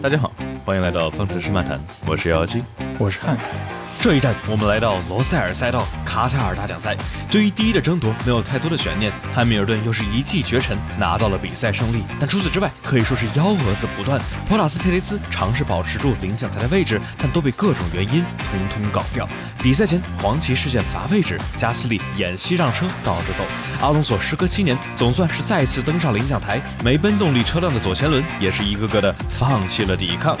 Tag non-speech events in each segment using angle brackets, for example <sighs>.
大家好，欢迎来到方程式漫谈，我是幺幺七，我是汉克。这一站，我们来到罗塞尔赛道卡塔尔大奖赛。对于第一的争夺，没有太多的悬念。汉密尔顿又是一骑绝尘，拿到了比赛胜利。但除此之外，可以说是幺蛾子不断。博塔斯、佩雷兹尝试保持住领奖台的位置，但都被各种原因通通搞掉。比赛前，黄旗事件罚位置，加斯利演习让车倒着走。阿隆索时隔七年，总算是再次登上领奖台。梅奔动力车辆的左前轮也是一个个的放弃了抵抗。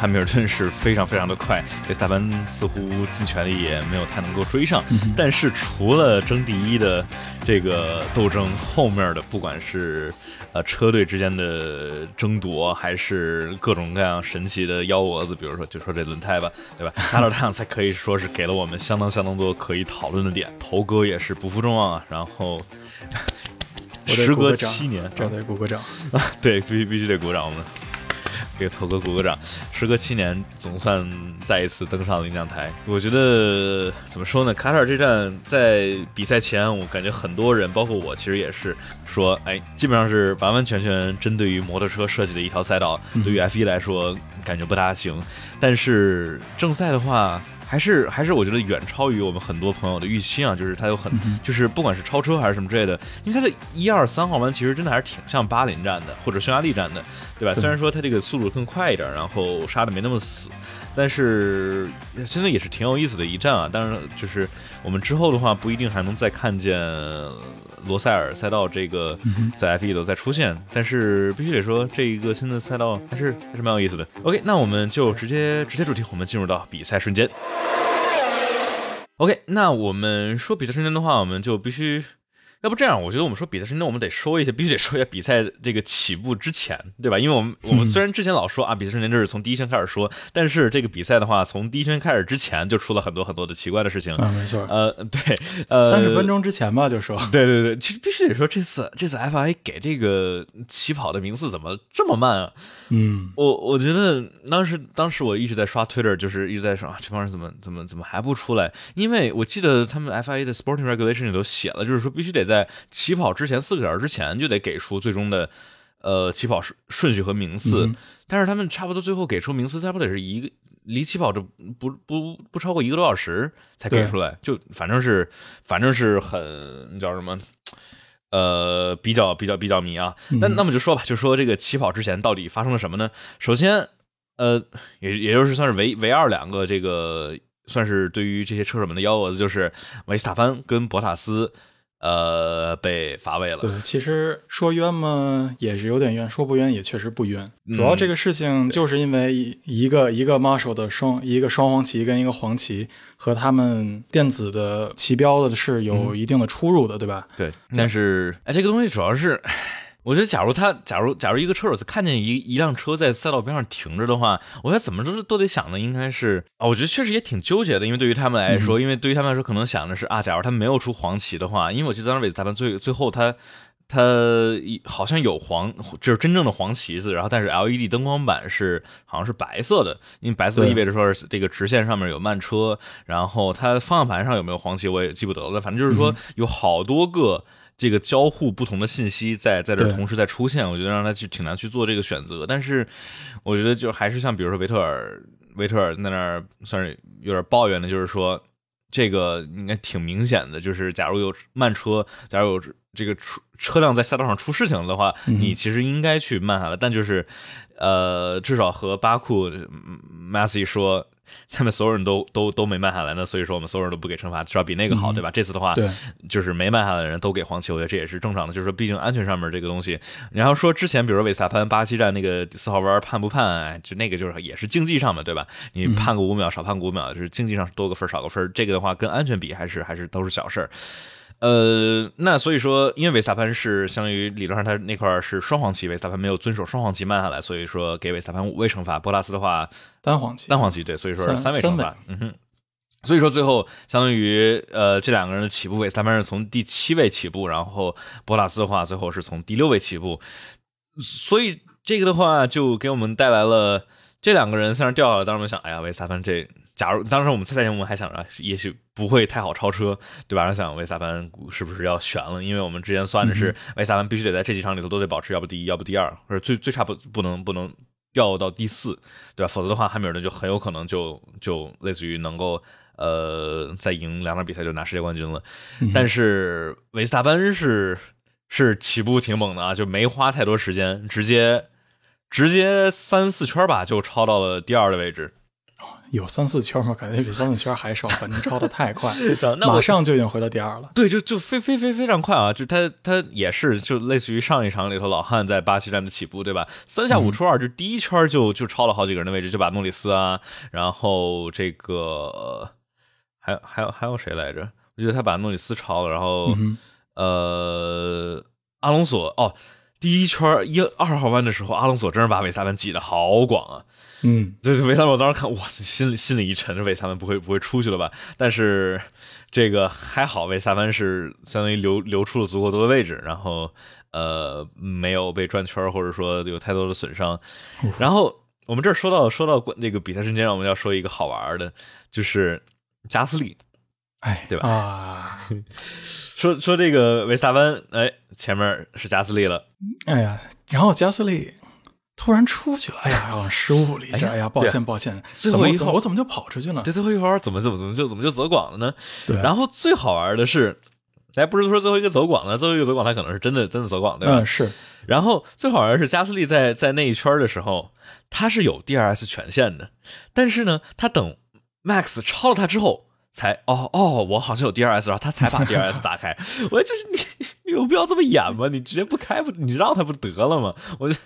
汉密尔顿是非常非常的快，维斯塔潘似乎尽全力也没有太能够追上。但是除了争第一的这个斗争，后面的不管是呃车队之间的争夺，还是各种各样神奇的幺蛾子，比如说就说这轮胎吧，对吧？卡塔尔大赛可以说是给了我们相当相当多可以讨论的点。头哥也是不负众望啊，然后时隔七年，这得鼓个掌啊！<laughs> 对，必须必须得鼓掌，我们。给头哥鼓个掌，时隔七年，总算再一次登上领奖台。我觉得怎么说呢？卡塔尔这站在比赛前，我感觉很多人，包括我，其实也是说，哎，基本上是完完全全针对于摩托车设计的一条赛道。对于 F 一来说，感觉不大行。但是正赛的话。还是还是，我觉得远超于我们很多朋友的预期啊！就是它有很，就是不管是超车还是什么之类的，因为它的一二三号弯其实真的还是挺像巴林站的或者匈牙利站的，对吧？虽然说它这个速度更快一点，然后刹的没那么死。但是现在也是挺有意思的一站啊！当然，就是我们之后的话，不一定还能再看见罗塞尔赛道这个在 F 一都在出现。但是必须得说，这一个新的赛道还是还是蛮有意思的。OK，那我们就直接直接主题，我们进入到比赛瞬间。OK，那我们说比赛瞬间的话，我们就必须。要不这样，我觉得我们说比赛时间，我们得说一下，必须得说一下比赛这个起步之前，对吧？因为我们我们虽然之前老说啊，比赛时间就是从第一圈开始说，但是这个比赛的话，从第一圈开始之前就出了很多很多的奇怪的事情啊，没错，呃，对，呃，三十分钟之前吧，就说，对对对，其实必须得说这次这次 FIA 给这个起跑的名次怎么这么慢啊？嗯，我我觉得当时当时我一直在刷 Twitter，就是一直在说啊，这帮人怎么怎么怎么还不出来？因为我记得他们 FIA 的 Sporting Regulation 里都写了，就是说必须得在起跑之前四个小时之前就得给出最终的呃起跑顺顺序和名次。但是他们差不多最后给出名次，差不多得是一个离起跑这不不不超过一个多小时才给出来，就反正是反正是很叫什么？呃，比较比较比较迷啊，那那么就说吧，就说这个起跑之前到底发生了什么呢？首先，呃，也也就是算是唯唯二两个这个算是对于这些车手们的幺蛾子，就是维斯塔潘跟博塔斯。呃，被罚位了。对，其实说冤嘛，也是有点冤；说不冤，也确实不冤。主要这个事情就是因为一个一个 Marshall 的双一个双黄旗跟一个黄旗和他们电子的旗标的是有一定的出入的，对吧？对。但是，哎，这个东西主要是。我觉得，假如他，假如，假如一个车手看见一一辆车在赛道边上停着的话，我觉得怎么都都得想的应该是啊，我觉得确实也挺纠结的，因为对于他们来说，因为对于他们来说，可能想的是啊，假如他没有出黄旗的话，因为我记得当时韦斯塔潘最最后他他好像有黄，就是真正的黄旗子，然后但是 LED 灯光板是好像是白色的，因为白色意味着说是这个直线上面有慢车，然后它方向盘上有没有黄旗我也记不得了，反正就是说有好多个。这个交互不同的信息在在这同时在出现，我觉得让他去挺难去做这个选择。但是，我觉得就还是像比如说维特尔，维特尔在那儿算是有点抱怨的，就是说这个应该挺明显的，就是假如有慢车，假如有这个出车辆在赛道上出事情的话，你其实应该去慢下来。但就是呃，至少和巴库 Massey 说。<laughs> 他们所有人都都都没慢下来呢，所以说我们所有人都不给惩罚，至少比那个好，对吧？这次的话，对，就是没慢下来的人都给黄旗，我觉得这也是正常的。就是说，毕竟安全上面这个东西，然后说之前，比如说维斯塔潘巴西站那个四号弯判不判，就那个就是也是竞技上嘛对吧？你判个五秒，少判个五秒，就是竞技上多个分少个分，这个的话跟安全比还是还是都是小事儿。呃，那所以说，因为维斯塔潘是相当于理论上他那块是双黄旗，维斯塔潘没有遵守双黄旗慢下来，所以说给维斯塔潘五位惩罚。博拉斯的话单黄旗，单黄旗对，所以说是三位惩罚。嗯哼，所以说最后相当于呃这两个人的起步，维斯塔潘是从第七位起步，然后博拉斯的话最后是从第六位起步，所以这个的话就给我们带来了。这两个人虽然掉下来，当时我们想，哎呀，维斯塔潘这，假如当时我们赛前我们还想着，也许不会太好超车，对吧？然后想维斯塔潘是不是要悬了？因为我们之前算的是维斯塔潘必须得在这几场里头都得保持，要不第一，要不第二，或者最最差不不能不能掉到第四，对吧？否则的话，汉密尔顿就很有可能就就类似于能够呃再赢两场比赛就拿世界冠军了。但是维斯塔潘是是起步挺猛的啊，就没花太多时间，直接。直接三四圈吧，就超到了第二的位置。有三四圈吗？感觉比三四圈还少，反正超的太快，<laughs> 那马上就已经回到第二了。对，就就非非非非常快啊！就他他也是，就类似于上一场里头老汉在巴西站的起步，对吧？三下五除二，就第一圈就就超了好几个人的位置，就把诺里斯啊，然后这个还有还有还有谁来着？我觉得他把诺里斯超了，然后呃，阿隆索哦。第一圈一二号弯的时候，阿隆索真是把韦萨文挤得好广啊！嗯，这韦萨文我当时看，哇，心里心里一沉，这韦萨文不会不会出去了吧？但是这个还好，韦萨文是相当于留留出了足够多的位置，然后呃没有被转圈或者说有太多的损伤。然后我们这儿说到说到那个比赛瞬间，我们要说一个好玩的，就是加斯利，哎，对吧？啊。说说这个维斯塔潘，哎，前面是加斯利了，哎呀，然后加斯利突然出去了，哎呀，<laughs> 失误了一下，哎呀，抱歉抱歉，最后一怎么我怎么就跑出去了？这最后一环怎么怎么怎么就怎么就走广了呢？对，然后最好玩的是，哎，不是说最后一个走广的，最后一个走广他可能是真的真的走广，对吧？嗯，是。然后最好玩的是加斯利在在那一圈的时候，他是有 DRS 权限的，但是呢，他等 Max 超了他之后。才哦哦，我好像有 DRS，然后他才把 <laughs> DRS 打开。我就是 <laughs> 你，你有必要这么演吗？你直接不开不，你让他不得了吗？我就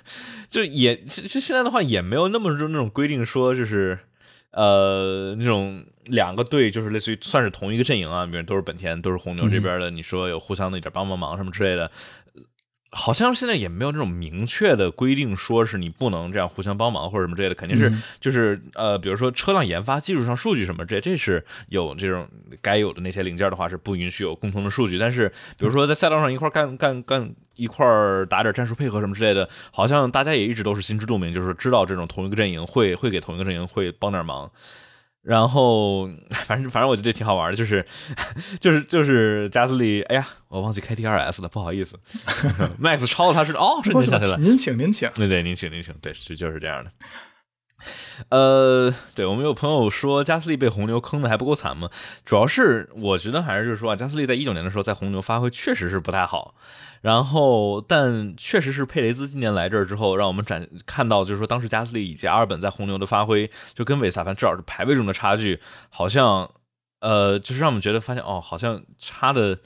就也其实现在的话也没有那么就那种规定说就是呃那种两个队就是类似于算是同一个阵营啊，比如都是本田都是红牛这边的，你说有互相的一点帮帮忙什么之类的。好像现在也没有这种明确的规定，说是你不能这样互相帮忙或者什么之类的，肯定是就是呃，比如说车辆研发、技术上数据什么这这是有这种该有的那些零件的话是不允许有共同的数据。但是比如说在赛道上一块干干干一块打点战术配合什么之类的，好像大家也一直都是心知肚明，就是知道这种同一个阵营会会给同一个阵营会帮点忙。然后，<laughs> 反正反正我觉得挺好玩的，就是，就是就是加斯利，哎呀，我忘记开 D R S 了，不好意思。<laughs> Max 超了他是哦，瞬间想起来，您请您请，对对，您请您请，对，就就是这样的。呃，对我们有朋友说加斯利被红牛坑的还不够惨吗？主要是我觉得还是就是说啊，加斯利在一九年的时候在红牛发挥确实是不太好，然后但确实是佩雷兹今年来这儿之后，让我们展看到就是说当时加斯利以及阿尔本在红牛的发挥，就跟韦萨凡至少是排位中的差距，好像呃就是让我们觉得发现哦，好像差的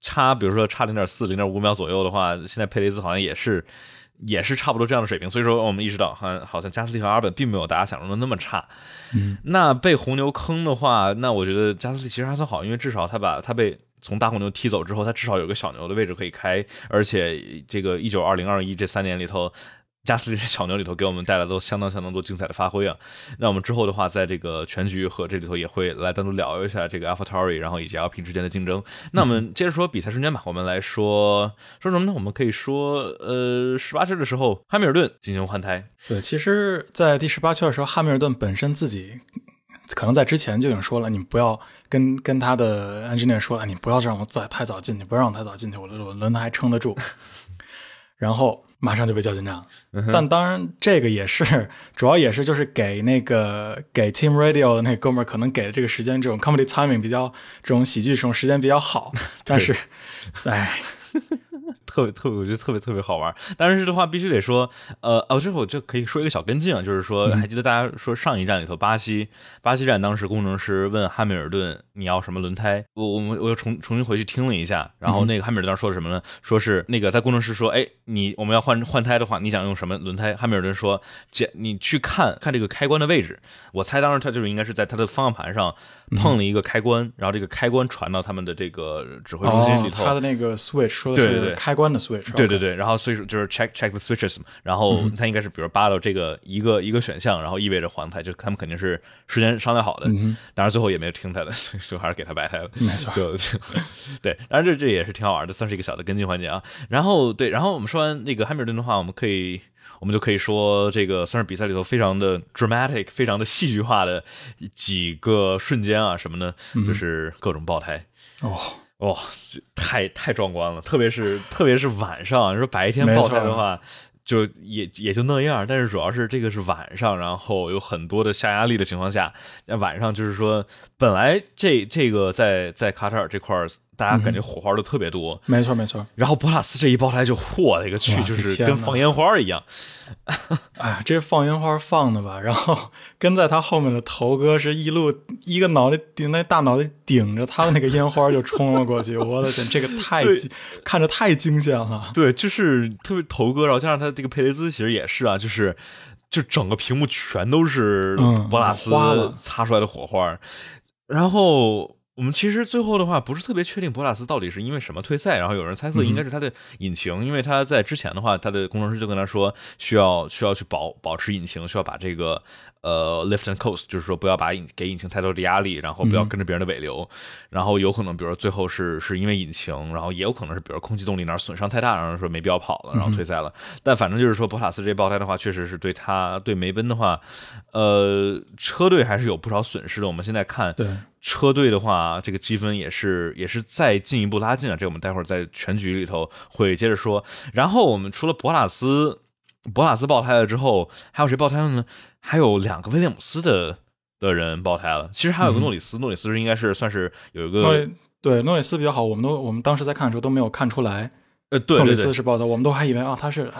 差，比如说差零点四零点五秒左右的话，现在佩雷兹好像也是。也是差不多这样的水平，所以说我们意识到，好像好像加斯利和阿尔本并没有大家想象的那么差。嗯，那被红牛坑的话，那我觉得加斯利其实还算好，因为至少他把他被从大红牛踢走之后，他至少有个小牛的位置可以开，而且这个一九二零二一这三年里头。加斯利在小牛里头给我们带来都相当相当多精彩的发挥啊！那我们之后的话，在这个全局和这里头也会来单独聊一下这个 a l p h a t a r i 然后以及 LP 之间的竞争。那我们接着说比赛瞬间吧，我们来说说什么呢？我们可以说，呃，十八圈的时候，汉密尔顿进行换胎。对，其实，在第十八圈的时候，汉密尔顿本身自己可能在之前就已经说了，你不要跟跟他的 engineer 说，你不要让我再太早进去，不让我太早进去，我我轮胎还撑得住。<laughs> 然后。马上就被叫进站，但当然这个也是主要也是就是给那个给 Team Radio 的那哥们儿可能给的这个时间这种 comedy timing 比较这种喜剧这种时间比较好，<laughs> 但是，哎。<laughs> 特别特别，我觉得特别特别好玩。但是的话，必须得说，呃，哦，这会我就可以说一个小跟进啊，就是说，还记得大家说上一站里头，巴西巴西站当时工程师问汉密尔顿你要什么轮胎？我我们我又重重新回去听了一下，然后那个汉密尔顿说的什么呢？说是那个在工程师说，哎，你我们要换换胎的话，你想用什么轮胎？汉密尔顿说，姐，你去看看这个开关的位置。我猜当时他就是应该是在他的方向盘上碰了一个开关，然后这个开关传到他们的这个指挥中心里头。他的那个 switch 说的是开。关的 switch，对对对，然后所以说就是 check check the switches，然后他应该是比如扒到这个一个一个选项，然后意味着黄胎，就他们肯定是事先商量好的，当然最后也没有听他的，所以说还是给他白胎了，没错，就对，当然这这也是挺好玩的，算是一个小的跟进环节啊。然后对，然后我们说说完那个汉密尔顿的话，我们可以我们就可以说这个算是比赛里头非常的 dramatic、非常的戏剧化的几个瞬间啊，什么呢？就是各种爆胎哦。哇，太太壮观了！特别是特别是晚上，你说白天爆胎的话，就也也就那样。但是主要是这个是晚上，然后有很多的下压力的情况下，那晚上就是说，本来这这个在在卡塔尔这块儿。大家感觉火花都特别多，没错没错。然后博拉斯这一爆胎就嚯了一个去，就是跟放烟花一样。<laughs> 哎，这放烟花放的吧，然后跟在他后面的头哥是一路一个脑袋顶那大脑袋顶着他的那个烟花就冲了过去。我的天，这个太看着太惊险了。对，就是特别头哥，然后加上他这个佩雷兹其实也是啊，就是就整个屏幕全都是博拉斯擦出来的火花，然后。我们其实最后的话不是特别确定博拉斯到底是因为什么退赛，然后有人猜测应该是他的引擎，因为他在之前的话，他的工程师就跟他说需要需要去保保持引擎，需要把这个。呃，lift and coast，就是说不要把引给引擎太多的压力，然后不要跟着别人的尾流，然后有可能，比如说最后是是因为引擎，然后也有可能是比如空气动力哪损伤太大，然后说没必要跑了，然后退赛了。但反正就是说博塔斯这爆胎的话，确实是对他对梅奔的话，呃，车队还是有不少损失的。我们现在看，对车队的话，这个积分也是也是再进一步拉近了。这我们待会儿在全局里头会接着说。然后我们除了博塔斯。博拉斯爆胎了之后，还有谁爆胎了呢？还有两个威廉姆斯的的人爆胎了。其实还有个诺里斯，诺里斯是应该是算是有一个对诺里斯比较好。我们都我们当时在看的时候都没有看出来，呃，对诺里斯是爆胎，我们都还以为啊他是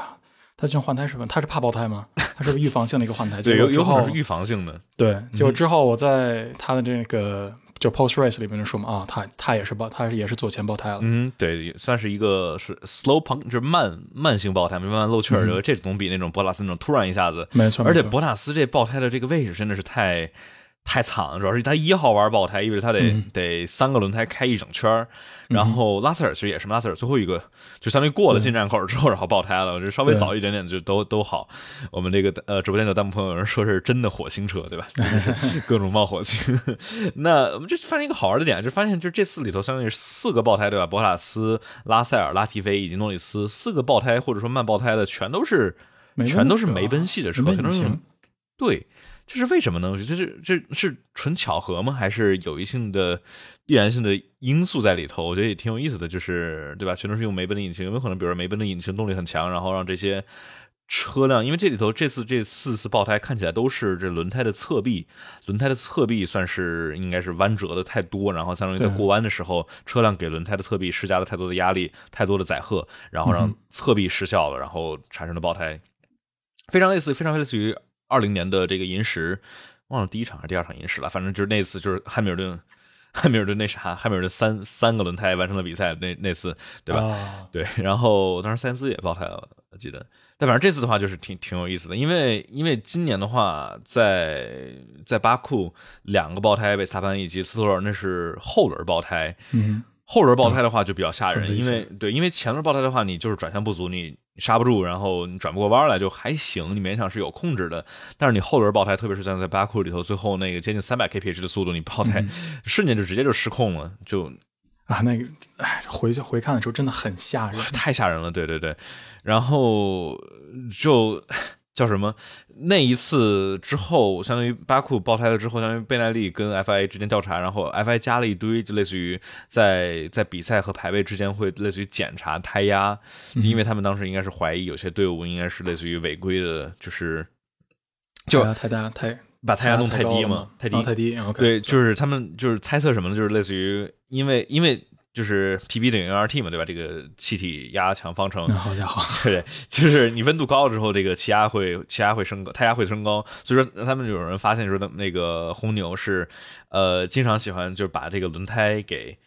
他这种换胎是他是怕爆胎吗？<laughs> 他是预防性的一个换胎，对，有有可能是预防性的。对，就之后我在他的这个。就 post race 里面就说嘛，啊，他他也是爆，他也是左前爆胎了。嗯，对，算是一个是 slow punk，就是慢慢性爆胎，慢慢漏气儿。就这总比那种博拉斯那种突然一下子，没错。而且博塔斯这爆胎的这个位置真的是太。太惨了，主要是他一号玩爆胎，意味着他得得三个轮胎开一整圈然后拉塞尔其实也是拉塞尔最后一个，就相当于过了进站口之后，然后爆胎了。就稍微早一点点就都都好。我们这个呃直播间的弹幕朋友有人说是真的火星车，对吧？<laughs> 各种冒火星。<laughs> 那我们就发现一个好玩的点，就发现就这次里头相当于四个爆胎，对吧？博塔斯、拉塞尔、拉提菲以及诺里斯四个爆胎或者说慢爆胎的，全都是全都是梅奔系的车，全都是对。这是为什么呢？我觉得这这是纯巧合吗？还是有一性的必然性的因素在里头？我觉得也挺有意思的，就是对吧？全都是用梅奔的引擎，有没有可能，比如说梅奔的引擎动力很强，然后让这些车辆，因为这里头这次这四次爆胎看起来都是这轮胎的侧壁，轮胎的侧壁算是应该是弯折的太多，然后相当于在过弯的时候，车辆给轮胎的侧壁施加了太多的压力，太多的载荷，然后让侧壁失效了，然后产生的爆胎，非常类似，非常类似于。二零年的这个银石，忘了第一场还是第二场银石了，反正就是那次就是汉密尔顿，<laughs> 汉密尔顿那啥，汉密尔顿三三个轮胎完成了比赛那那次，对吧？对，然后当时塞恩斯也爆胎了，我记得。但反正这次的话就是挺挺有意思的，因为因为今年的话，在在巴库两个爆胎，维斯塔潘以及斯托尔那是后轮爆胎，嗯。后轮爆胎的话就比较吓人，因为对，因为前轮爆胎的话，你就是转向不足，你刹不住，然后你转不过弯来就还行，你勉强是有控制的。但是你后轮爆胎，特别是像在巴库里头，最后那个接近三百 kph 的速度，你爆胎，瞬间就直接就失控了，就啊，那个哎，回去回看的时候真的很吓人，太吓人了，对对对，然后就。叫什么？那一次之后，相当于巴库爆胎了之后，相当于贝奈利跟 FIA 之间调查，然后 FIA 加了一堆，就类似于在在比赛和排位之间会类似于检查胎压，因为他们当时应该是怀疑有些队伍应该是类似于违规的，就是就太大太把胎压弄太低嘛，太低太低。对，就是他们就是猜测什么呢？就是类似于因为因为。就是 P B 等于 N R T 嘛，对吧？这个气体压强方程，好家伙，<laughs> 对，就是你温度高了之后，这个气压会气压会升高，胎压会升高。所以说，他们有人发现说，的那个红牛是，呃，经常喜欢就是把这个轮胎给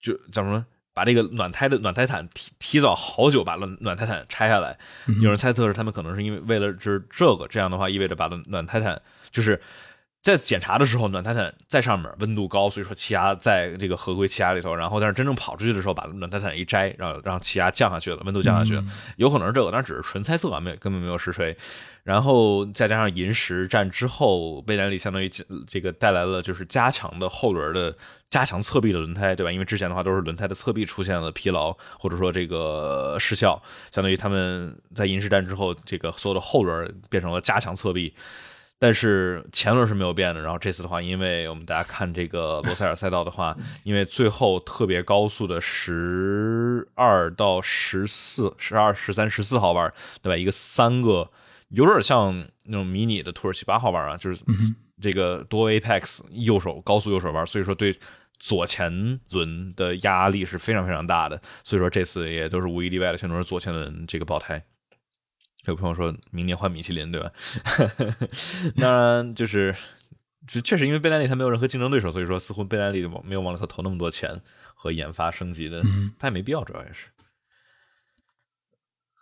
就怎么说，把这个暖胎的暖胎毯提提早好久把暖暖胎毯拆下来。有人猜测是他们可能是因为为了就是这个，这样的话意味着把暖暖胎毯就是。在检查的时候，暖胎毯在上面，温度高，所以说气压在这个合规气压里头。然后但是真正跑出去的时候，把暖胎毯一摘，让让气压降下去了，温度降下去了，有可能是这个，但只是纯猜测啊，没根本没有实锤。然后再加上银石战之后，威廉里相当于这个带来了就是加强的后轮的加强侧壁的轮胎，对吧？因为之前的话都是轮胎的侧壁出现了疲劳或者说这个失效，相当于他们在银石战之后，这个所有的后轮变成了加强侧壁。但是前轮是没有变的，然后这次的话，因为我们大家看这个罗塞尔赛道的话，因为最后特别高速的十二到十四、十二、十三、十四号弯，对吧？一个三个有点像那种迷你的土耳其八号弯啊，就是这个多 apex 右手高速右手弯，所以说对左前轮的压力是非常非常大的，所以说这次也都是无一例外的全都是左前轮这个爆胎。有朋友说明年换米其林，对吧？当然，就是，就确实因为贝莱利他没有任何竞争对手，所以说似乎贝莱利就没有往里头投那么多钱和研发升级的，他也没必要，主要也是。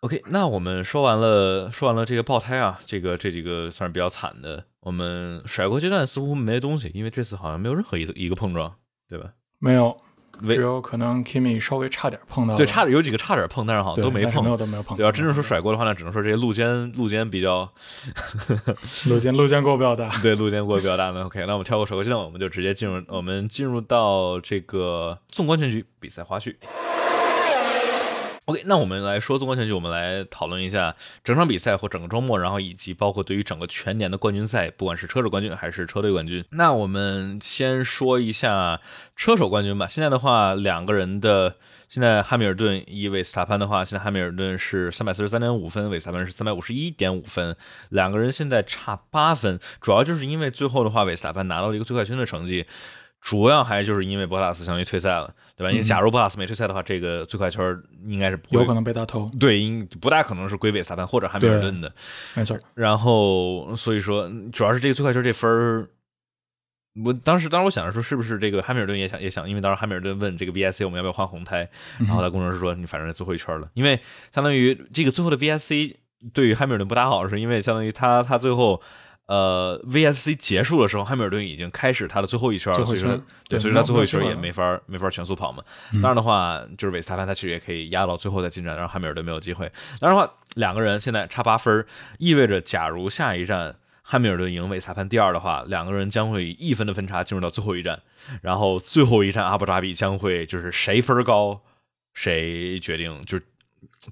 OK，那我们说完了，说完了这个爆胎啊，这个这几个算是比较惨的。我们甩锅阶段似乎没东西，因为这次好像没有任何一一个碰撞，对吧？没有。只有可能 Kimi 稍微差点碰到，对，差点有几个差点碰，但是好像都没碰，没有都没有碰。对，要真正说甩锅的话，那只能说这些路肩路肩比较，<laughs> 路肩路肩过比较大，<laughs> 对，路肩过比较大。那 OK，那我们跳过甩锅阶段，我们就直接进入我们进入到这个纵观全局比赛花絮。OK，那我们来说纵观全局，我们来讨论一下整场比赛或整个周末，然后以及包括对于整个全年的冠军赛，不管是车手冠军还是车队冠军。那我们先说一下车手冠军吧。现在的话，两个人的现在汉密尔顿以韦斯塔潘的话，现在汉密尔顿是三百四十三点五分，韦斯塔潘是三百五十一点五分，两个人现在差八分，主要就是因为最后的话，韦斯塔潘拿到了一个最快圈的成绩。主要还就是因为博塔斯相当于退赛了，对吧？因为假如博塔斯没退赛的话，这个最快圈应该是有可能被他偷。对，应不大可能是归韦萨潘或者汉密尔顿的，没错。然后所以说，主要是这个最快圈这分儿，我当时当时我想着说，是不是这个汉密尔顿也想也想，因为当时汉密尔顿问这个 VSC 我们要不要换红胎，然后他工程师说你反正最后一圈了，因为相当于这个最后的 VSC 对于汉密尔顿不大好，是因为相当于他他最后。呃，VSC 结束的时候，汉密尔顿已经开始他的最后一圈了，所以说，对，所以说他最后一圈也没法没法全速跑嘛。当然的话，就是韦斯塔潘他其实也可以压到最后再进站，让汉密尔顿没有机会。当然的话，两个人现在差八分，意味着假如下一站汉密尔顿赢韦斯塔潘第二的话，两个人将会以一分的分差进入到最后一站，然后最后一站阿布扎比将会就是谁分高谁决定，就。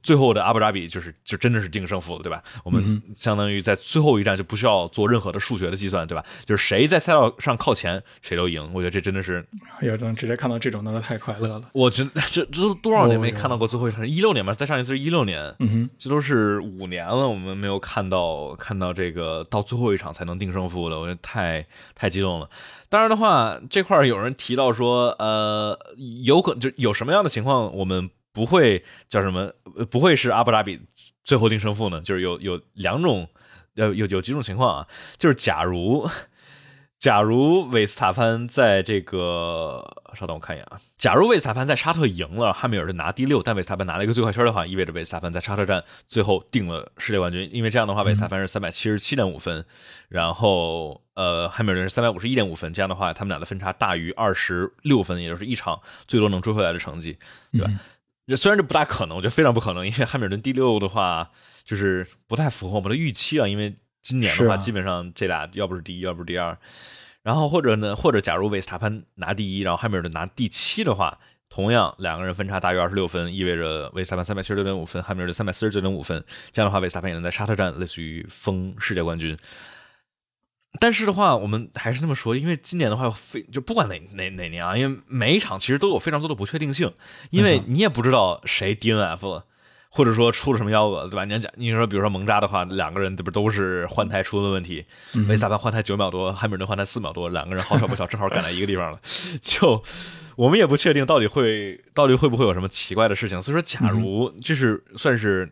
最后的阿布扎比就是就真的是定胜负了，对吧？我们相当于在最后一站就不需要做任何的数学的计算，对吧？就是谁在赛道上靠前，谁都赢。我觉得这真的是，有能直接看到这种，那太快乐了。我觉得这这都多少年没看到过最后一场，一六年吧，再上一次是一六年，嗯哼，这都是五年了，我们没有看到看到这个到最后一场才能定胜负的，我觉得太太激动了。当然的话，这块有人提到说，呃，有可就有什么样的情况我们。不会叫什么？不会是阿布扎比最后定胜负呢？就是有有两种，呃，有有几种情况啊。就是假如，假如韦斯塔潘在这个，稍等我看一眼啊。假如韦斯塔潘在沙特赢了，汉密尔顿拿第六，但韦斯塔潘拿了一个最快圈的话，意味着韦斯塔潘在沙特站最后定了世界冠军。因为这样的话，韦斯塔潘是三百七十七点五分，然后呃，汉密尔顿是三百五十一点五分。这样的话，他们俩的分差大于二十六分，也就是一场最多能追回来的成绩，对吧？虽然这不大可能，我觉得非常不可能，因为汉密尔顿第六的话，就是不太符合我们的预期啊。因为今年的话，基本上这俩要不是第一，要不是第二。然后或者呢，或者假如维斯塔潘拿第一，然后汉密尔顿拿第七的话，同样两个人分差大于二十六分，意味着维斯塔潘三百七十六点五分，汉密尔顿三百四十九点五分。这样的话，维斯塔潘也能在沙特站类似于封世界冠军。但是的话，我们还是那么说，因为今年的话，非就不管哪哪哪年啊，因为每一场其实都有非常多的不确定性，因为你也不知道谁 DNF 了，或者说出了什么幺蛾子，对吧？你讲，你说比如说蒙扎的话，两个人这不都是换胎出了问题？维斯塔潘换胎九秒多，汉密尔顿换胎四秒多，两个人好巧不巧正好赶在一个地方了，<laughs> 就我们也不确定到底会到底会不会有什么奇怪的事情。所以说，假如就是算是。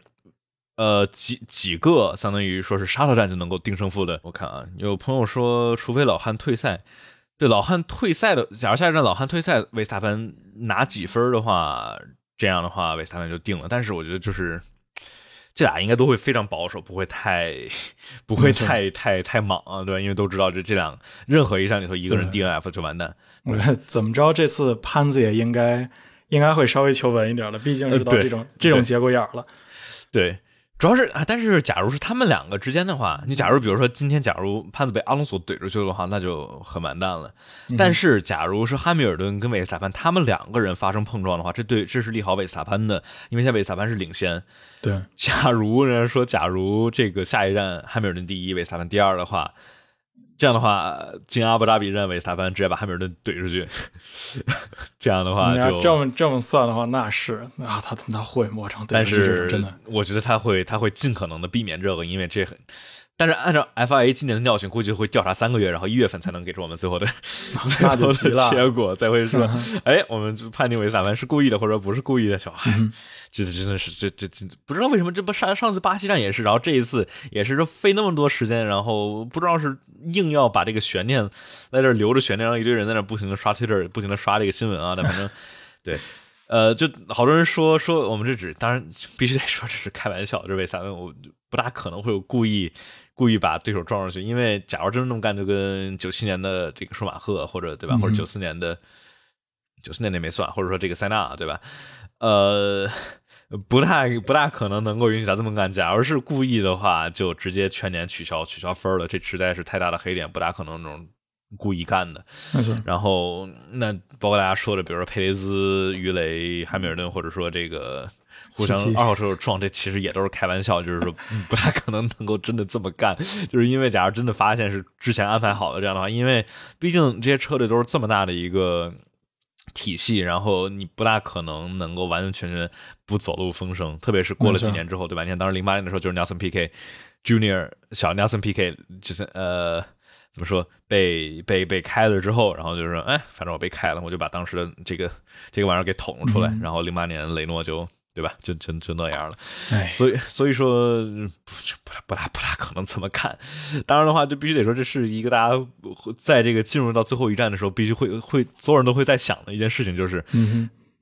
呃，几几个相当于说是沙特战就能够定胜负的？我看啊，有朋友说，除非老汉退赛，对老汉退赛的，假如下一站老汉退赛，维斯塔潘拿几分的话，这样的话维斯塔潘就定了。但是我觉得就是这俩应该都会非常保守，不会太不会太太太莽啊，对吧？因为都知道这这两任何一站里头一个人 DNF 就完蛋。我觉得怎么着，这次潘子也应该应该会稍微求稳一点了，毕竟是到这种这种节骨眼了。对。主要是啊，但是假如是他们两个之间的话，你假如比如说今天，假如潘子被阿隆索怼出去的话，那就很完蛋了。但是假如是汉密尔顿跟维斯塔潘他们两个人发生碰撞的话，这对这是利好维斯塔潘的，因为现在维斯塔潘是领先。对，假如人家说，假如这个下一站汉密尔顿第一，维斯塔潘第二的话。这样的话，进阿布扎比认为萨潘直接把汉密尔顿怼出去。<laughs> 这样的话，就这么这么算的话，那是啊，他他会磨成，但是真的，我觉得他会他会尽可能的避免这个，因为这很。但是按照 FIA 今年的尿性，估计会调查三个月，然后一月份才能给出我们最后的 <laughs> <laughs> 最后的结果，才会说，哎，我们就判定为萨潘是故意的，或者不是故意的。小孩，这真的是这这这不知道为什么这不上上次巴西站也是，然后这一次也是说费那么多时间，然后不知道是硬要把这个悬念在这留着悬念，让一堆人在那不停的刷 Twitter，不停的刷这个新闻啊。但反正 <laughs> 对，呃，就好多人说说我们这只，当然必须得说这是开玩笑，这位萨潘我不大可能会有故意。故意把对手撞上去，因为假如真的那么干，就跟九七年的这个舒马赫，或者对吧，或者九四年的九四年那没算，或者说这个塞纳，对吧？呃，不太不大可能能够允许他这么干。假如是故意的话，就直接全年取消取消分了，这实在是太大的黑点，不大可能那种故意干的。然后那包括大家说的，比如说佩雷兹、鱼雷、汉密尔顿，或者说这个。互相二号车手撞，这其实也都是开玩笑，就是说不太可能能够真的这么干，就是因为假如真的发现是之前安排好的这样的话，因为毕竟这些车队都是这么大的一个体系，然后你不大可能能够完完全全不走路风声，特别是过了几年之后，对吧？你看当时零八年的时候，就是 Nelson Piquet Junior 小 Nelson Piquet 就是呃怎么说被被被开了之后，然后就是说哎，反正我被开了，我就把当时的这个这个玩意儿给捅出来，然后零八年雷诺就。对吧？就就就那样了，所以所以说不不不大不大可能这么看。当然的话，就必须得说，这是一个大家在这个进入到最后一战的时候，必须会会所有人都会在想的一件事情，就是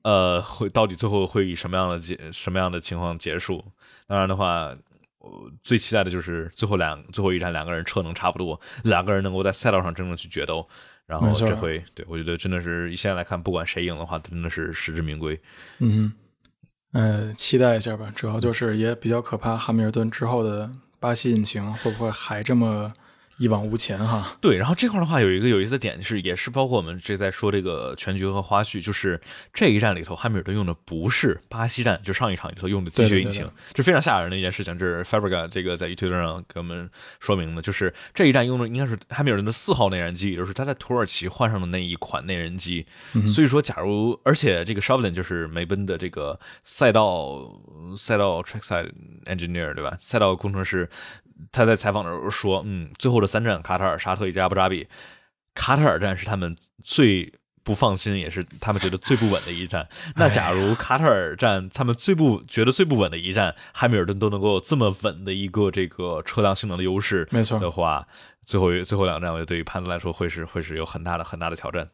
呃，会到底最后会以什么样的结什么样的情况结束？当然的话，我最期待的就是最后两最后一站两个人车能差不多，两个人能够在赛道上真正去决斗。然后这回对我觉得真的是现在来看，不管谁赢的话，真的是实至名归。嗯。呃，期待一下吧。主要就是也比较可怕，汉密尔顿之后的巴西引擎会不会还这么？一往无前哈，对，然后这块的话有一个有意思的点是，也是包括我们这在说这个全局和花絮，就是这一站里头，汉密尔顿用的不是巴西站，就上一场里头用的机械引擎，这非常吓人的一件事情。这是 Fabrica 这个在 YouTube 上给我们说明的，就是这一站用的应该是汉密尔顿的四号内燃机，也就是他在土耳其换上的那一款内燃机。所以说，假如而且这个 s h o v l i n 就是梅奔的这个赛道赛道 Trackside Engineer 对吧？赛道工程师。他在采访的时候说：“嗯，最后的三站，卡塔尔、沙特以及阿布扎比，卡塔尔站是他们最不放心，也是他们觉得最不稳的一站。那假如卡塔尔站他们最不觉得最不稳的一站，汉密尔顿都能够有这么稳的一个这个车辆性能的优势，没错的话，最后最后两站，我觉得对于潘子来说会是会是有很大的很大的挑战。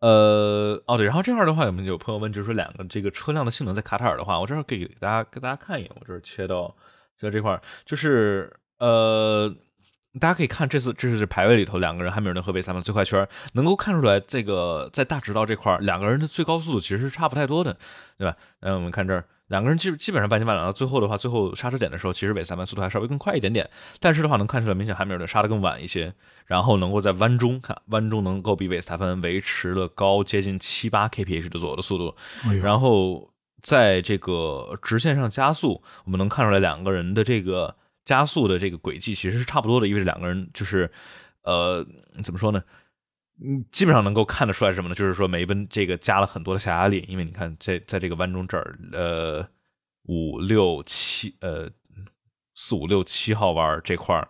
呃，哦对，然后这块的话，我们有朋友问，就是说两个这个车辆的性能在卡塔尔的话，我这儿可以给大家给大家看一眼，我这儿切到。”在这块儿，就是呃，大家可以看这次这是排位里头两个人，汉密尔顿和维斯塔潘最快圈，能够看出来这个在大直道这块儿两个人的最高速度其实是差不太多的，对吧？嗯我们看这儿，两个人基基本上半斤八两，到最后的话，最后刹车点的时候，其实韦斯塔潘速度还稍微更快一点点，但是的话能看出来明显汉密尔顿刹的更晚一些，然后能够在弯中看弯中能够比韦斯塔潘维持了高接近七八 kph 的左右的速度，然后。在这个直线上加速，我们能看出来两个人的这个加速的这个轨迹其实是差不多的，因为两个人就是，呃，怎么说呢？嗯，基本上能够看得出来什么呢？就是说梅奔这个加了很多的下压力，因为你看在在这个弯中这儿，呃，五六七，呃，四五六七号弯这块儿，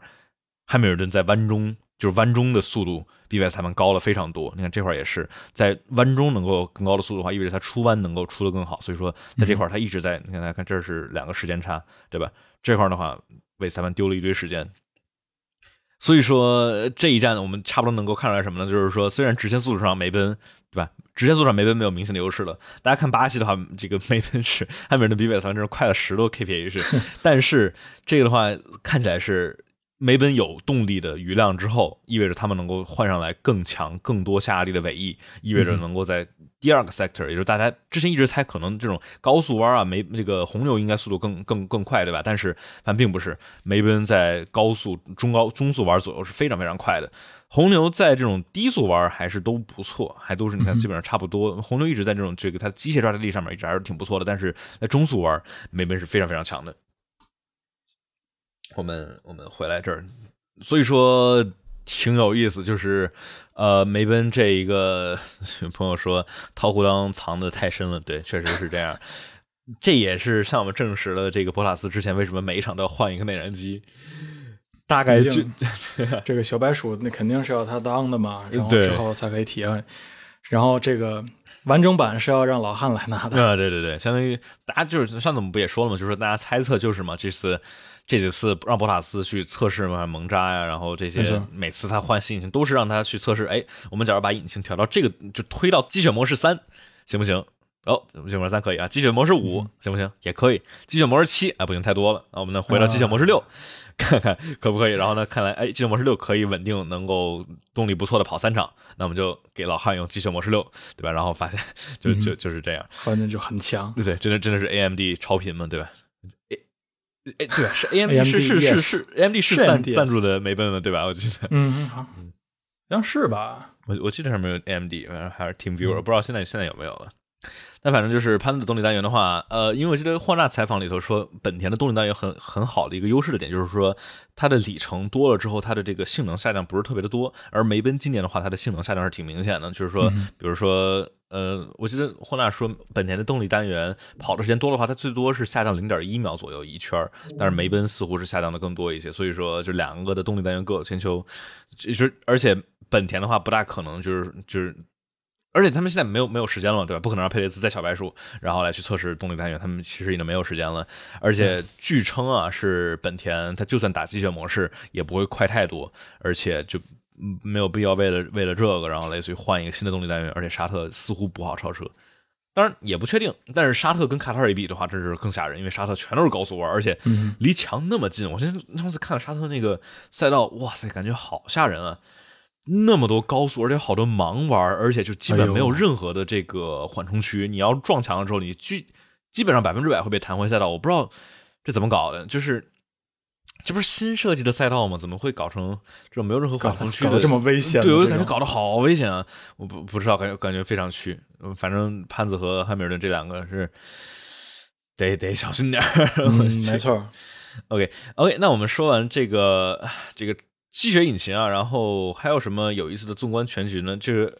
汉密尔顿在弯中就是弯中的速度。比外裁判高了非常多，你看这块也是在弯中能够更高的速度的话，意味着他出弯能够出的更好。所以说，在这块他一直在，你看，大家看，这是两个时间差，对吧？这块的话，为裁判丢了一堆时间。所以说这一站我们差不多能够看出来什么呢？就是说，虽然直线速度上梅奔，对吧？直线速度上梅奔没有明显的优势了。大家看巴西的话，这个梅奔是汉密尔顿比韦斯真是快了十多 kph，但是这个的话看起来是。梅奔有动力的余量之后，意味着他们能够换上来更强、更多下压力的尾翼，意味着能够在第二个 sector，也就是大家之前一直猜可能这种高速弯啊，梅这个红牛应该速度更更更快，对吧？但是但并不是，梅奔在高速、中高、中速弯左右是非常非常快的，红牛在这种低速弯还是都不错，还都是你看基本上差不多。<laughs> 红牛一直在这种这个它机械抓地力上面一直还是挺不错的，但是在中速弯，梅奔是非常非常强的。我们我们回来这儿，所以说挺有意思，就是呃，梅奔这一个 <laughs> 朋友说桃胡裆藏的太深了，对，确实是这样。这也是向我们证实了这个博塔斯之前为什么每一场都要换一个内燃机。大概就 <laughs> 这个小白鼠那肯定是要他当的嘛，然后之后才可以体验。然后这个完整版是要让老汉来拿的。啊，对对对，相当于大家就是上次我们不也说了嘛，就是说大家猜测就是嘛，这次。这几次让博塔斯去测试嘛，蒙扎呀，然后这些每次他换新引擎都是让他去测试。哎，我们假如把引擎调到这个，就推到积雪模式三，行不行？哦，积雪模式三可以啊。积雪模式五行不行？也可以。积雪模式七啊，不行，太多了。那我们呢，回到积雪模式六，看看可不可以。然后呢，看来哎，积雪模式六可以稳定，能够动力不错的跑三场。那我们就给老汉用积雪模式六，对吧？然后发现就就就是这样，反正就很强。对对，真的真的是 AMD 超频嘛，对吧？哎，对，是 AMD 是是是是 AMD 是赞赞助的梅奔的，对吧？我记得，嗯，好，好像是吧？我我记得上面有 AMD，反正还是 TeamViewer，不知道现在现在有没有了。但反正就是潘子的动力单元的话，呃，因为我记得霍纳采访里头说，本田的动力单元很很好的一个优势的点，就是说它的里程多了之后，它的这个性能下降不是特别的多。而梅奔今年的话，它的性能下降是挺明显的，就是说，比如说。呃，我记得霍纳说，本田的动力单元跑的时间多的话，它最多是下降零点一秒左右一圈但是梅奔似乎是下降的更多一些。所以说，就两个的动力单元各有千秋。其实，而且本田的话不大可能就是就是，而且他们现在没有没有时间了，对吧？不可能让佩雷兹在小白鼠，然后来去测试动力单元，他们其实已经没有时间了。而且 <laughs> 据称啊，是本田，它就算打机械模式也不会快太多，而且就。嗯，没有必要为了为了这个，然后类似于换一个新的动力单元，而且沙特似乎不好超车，当然也不确定。但是沙特跟卡塔尔一比的话，真是更吓人，因为沙特全都是高速弯，而且离墙那么近。我现在上次看了沙特那个赛道，哇塞，感觉好吓人啊！那么多高速，而且好多盲弯，而且就基本没有任何的这个缓冲区。你要撞墙了之后，你基基本上百分之百会被弹回赛道。我不知道这怎么搞的，就是。这不是新设计的赛道吗？怎么会搞成这种没有任何缓冲区的这么危险？对，我感觉搞得好危险啊！我不不知道，感觉感觉非常虚。反正潘子和汉密尔顿这两个是得得小心点儿。<laughs> 没错。OK OK，那我们说完这个这个积雪引擎啊，然后还有什么有意思的纵观全局呢？就是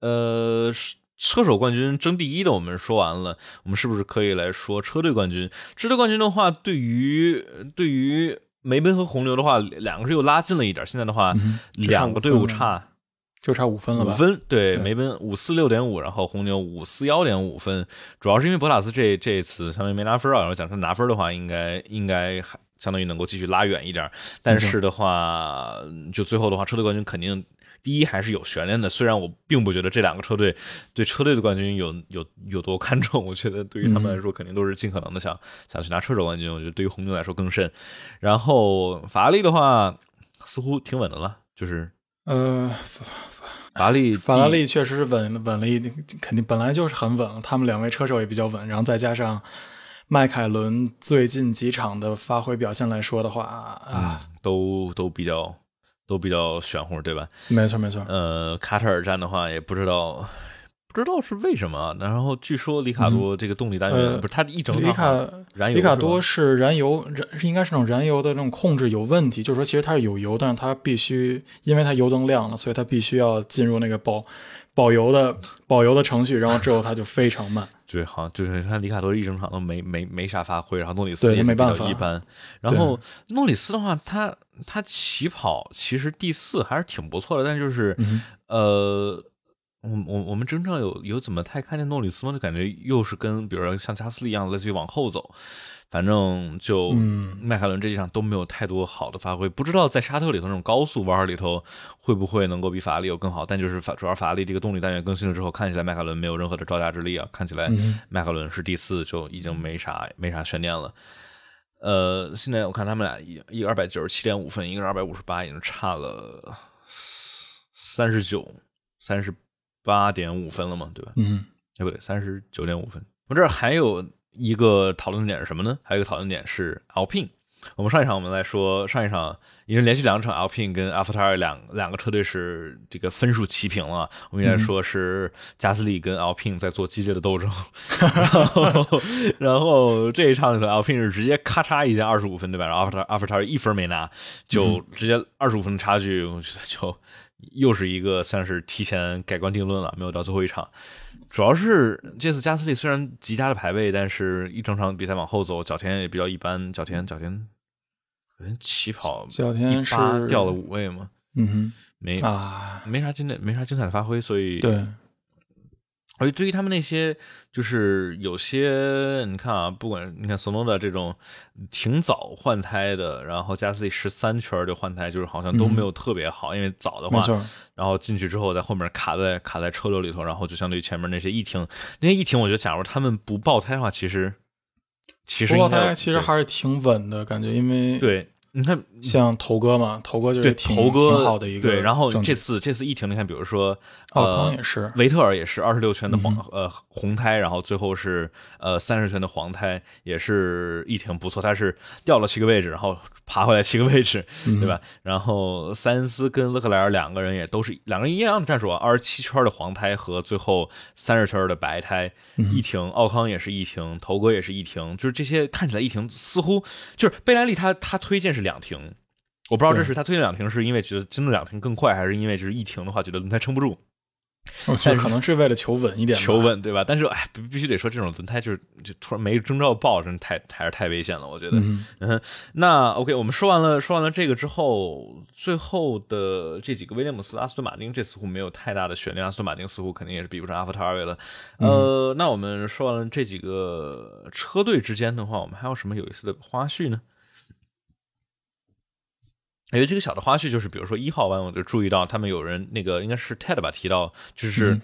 呃。车手冠军争第一的我们说完了，我们是不是可以来说车队冠军？车队冠军的话，对于对于梅奔和红牛的话，两个是又拉近了一点。现在的话，两个队伍差就差五分了吧？五分，对，梅奔五四六点五，然后红牛五四幺点五分。主要是因为博塔斯这这次相当于没拿分啊。然后讲他拿分的话，应该应该还相当于能够继续拉远一点。但是的话，就最后的话，车队冠军肯定。第一还是有悬念的，虽然我并不觉得这两个车队对车队的冠军有有有多看重，我觉得对于他们来说肯定都是尽可能的想想去拿车手冠军。我觉得对于红牛来说更甚。然后法拉利的话似乎挺稳的了，就是呃，法拉利法拉利确实是稳稳了一定，肯定本来就是很稳，他们两位车手也比较稳，然后再加上迈凯伦最近几场的发挥表现来说的话啊，都都比较。都比较玄乎，对吧？没错，没错。呃，卡塔尔站的话，也不知道，不知道是为什么。然后据说里卡多这个动力单元不是他一整里卡燃油，里卡多是燃油燃应该是那种燃油的那种控制有问题，就是说其实它是有油，但是它必须因为它油灯亮了，所以它必须要进入那个保保油的保油的程序，然后之后它就非常慢。对，好像就是看里卡多一整场都没没没啥发挥，然后诺里斯也没办法一般。然后诺里斯的话，他他起跑其实第四还是挺不错的，但就是呃，我我我们真正有有怎么太看见诺里斯吗？就感觉又是跟比如说像加斯利一样，类似于往后走。反正就嗯迈凯伦这几场都没有太多好的发挥，不知道在沙特里头那种高速弯里头会不会能够比法拉利有更好。但就是法主要法拉利这个动力单元更新了之后，看起来迈凯伦没有任何的招架之力啊，看起来嗯迈凯伦是第四就已经没啥没啥悬念了。呃，现在我看他们俩一一个二百九十七点五分，一个二百五十八，已经差了三十九、三十八点五分了嘛，对吧？嗯哎，不对，三十九点五分。我这儿还有一个讨论点是什么呢？还有一个讨论点是 Alpine。我们上一场我们来说，上一场因为连续两场 Alpine 跟 AlphaTauri 两两个车队是这个分数齐平了。我们应该说是加斯利跟 Alpine 在做激烈的斗争，<laughs> 然后然后这一场里头 Alpine 是直接咔嚓一下二十五分，对吧？然后 AlphaTauri 一分没拿，就直接二十五分的差距，我觉得就又是一个算是提前改观定论了，没有到最后一场。主要是这次加斯利虽然极佳的排位，但是一整场比赛往后走，角田也比较一般。角田角田，好像起跑角田是1.8掉了五位嘛，嗯没哼啊，没啥精彩没啥精彩的发挥，所以对，而且对于他们那些，就是有些你看啊，不管你看索诺的这种挺早换胎的，然后加斯利十三圈就换胎，就是好像都没有特别好，因为早的话，然后进去之后在后面卡在卡在车流里头，然后就相对于前面那些一停，那些一停，我觉得假如他们不爆胎的话，其实其实不过胎其实还是挺稳的感觉，因为对。你看，像头哥嘛，头哥就是挺头哥挺好的一个对，然后这次这次一停，你看，比如说奥呃康也是，维特尔也是二十六圈的黄、嗯呃红胎，然后最后是呃三十圈的黄胎，也是一停不错，他是掉了七个位置，然后爬回来七个位置，嗯对吧？然后塞恩斯跟勒克莱尔两个人也都是两个人一样的战术啊，二十七圈的黄胎和最后三十圈的白胎，嗯一停，奥康也是一停，头哥也是一停，就是这些看起来一停似乎就是贝莱利他他推荐是两停。我不知道这是他推荐两停是因为觉得真的两停更快，还是因为就是一停的话觉得轮胎撑不住。我觉得可能是为了求稳一点吧，求稳，对吧？但是哎，必必须得说，这种轮胎就是就突然没征兆爆，真的太还是太危险了，我觉得。嗯嗯，那 OK，我们说完了说完了这个之后，最后的这几个威廉姆斯、阿斯顿马丁，这似乎没有太大的悬念。阿斯顿马丁似乎肯定也是比不上阿弗塔尔维了。呃，那我们说完了这几个车队之间的话，我们还有什么有意思的花絮呢？有这个小的花絮，就是比如说一号弯，我就注意到他们有人那个应该是 Ted 吧提到，就是。嗯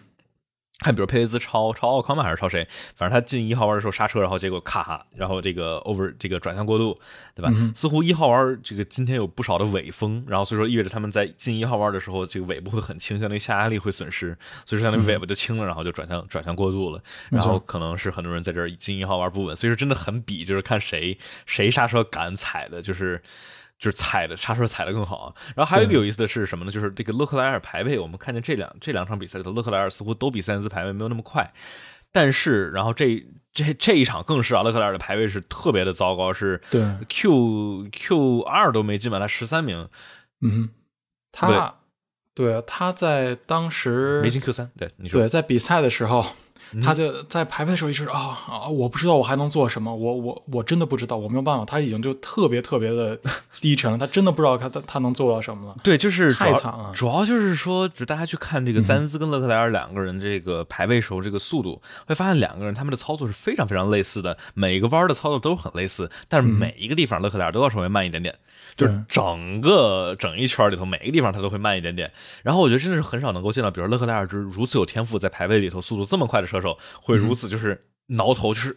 看，比如佩雷兹超超奥康曼还是超谁，反正他进一号弯的时候刹车，然后结果咔，然后这个 over 这个转向过度，对吧？嗯似乎一号弯这个今天有不少的尾风，然后所以说意味着他们在进一号弯的时候，这个尾部会很轻，相当于下压力会损失，所以说相当于尾巴就轻了，然后就转向转向过度了，然后可能是很多人在这儿进一号弯不稳，所以说真的很比，就是看谁谁刹车敢踩的，就是。就是踩的刹车踩的更好啊，然后还有一个有意思的是什么呢？就是这个勒克莱尔排位，我们看见这两这两场比赛里头，勒克莱尔似乎都比塞恩斯排位没有那么快，但是然后这这这一场更是啊，勒克莱尔的排位是特别的糟糕，是对，Q Q 二都没进满，他十三名，嗯，他对。他在当时没进 Q 三，对你说。对在比赛的时候，嗯他就在排位的时候一直啊啊，我不知道我还能做什么，我我我真的不知道，我没有办法，他已经就特别特别的 <laughs> 低沉了，他真的不知道他他他能做到什么了。对，就是太惨了主要就是说，就大家去看这个塞恩斯跟勒克莱尔两个人这个排位时候这个速度，会发现两个人他们的操作是非常非常类似的，每个弯的操作都很类似，但是每一个地方勒克莱尔都要稍微慢一点点，就是整个整一圈里头每一个地方他都会慢一点点。然后我觉得真的是很少能够见到，比如勒克莱尔就是如此有天赋，在排位里头速度这么快的车手会如此就是挠头，就是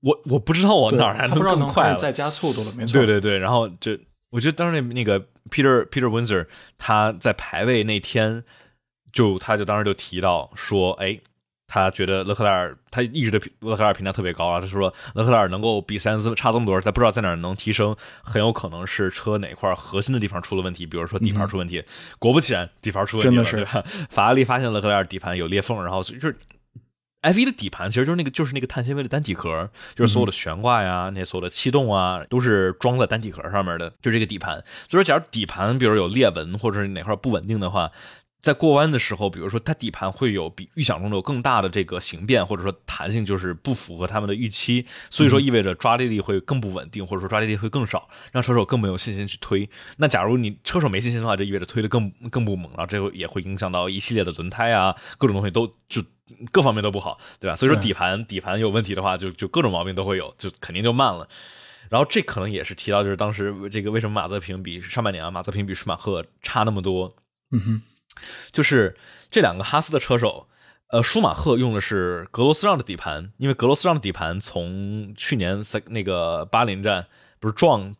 我我不知道我哪儿还他不更快了。再加速度了，没错。对对对，然后就我觉得当时那那个 Peter Peter Windsor 他在排位那天就他就当时就提到说，哎。他觉得勒克莱尔，他一直对勒克莱尔评价特别高啊。他说勒克莱尔能够比塞恩斯差这么多，他不知道在哪儿能提升，很有可能是车哪块核心的地方出了问题，比如说底盘出问题。果不其然，底盘出问题了？法拉利发现勒克莱尔底盘有裂缝，然后就是 F 一的底盘其实就是那个就是那个碳纤维的单体壳，就是所有的悬挂呀、那些所有的气动啊，都是装在单体壳上面的，就这个底盘。所以说，假如底盘比如有裂纹或者是哪块不稳定的话，在过弯的时候，比如说它底盘会有比预想中的更大的这个形变，或者说弹性就是不符合他们的预期，所以说意味着抓地力会更不稳定，或者说抓地力会更少，让车手更没有信心去推。那假如你车手没信心的话，就意味着推的更更不猛，然后这个也会影响到一系列的轮胎啊，各种东西都就各方面都不好，对吧？所以说底盘底盘有问题的话，就就各种毛病都会有，就肯定就慢了。然后这可能也是提到，就是当时这个为什么马泽平比上半年啊，马泽平比舒马赫差那么多？嗯哼。就是这两个哈斯的车手，呃，舒马赫用的是格罗斯让的底盘，因为格罗斯让的底盘从去年赛那个巴林站不是撞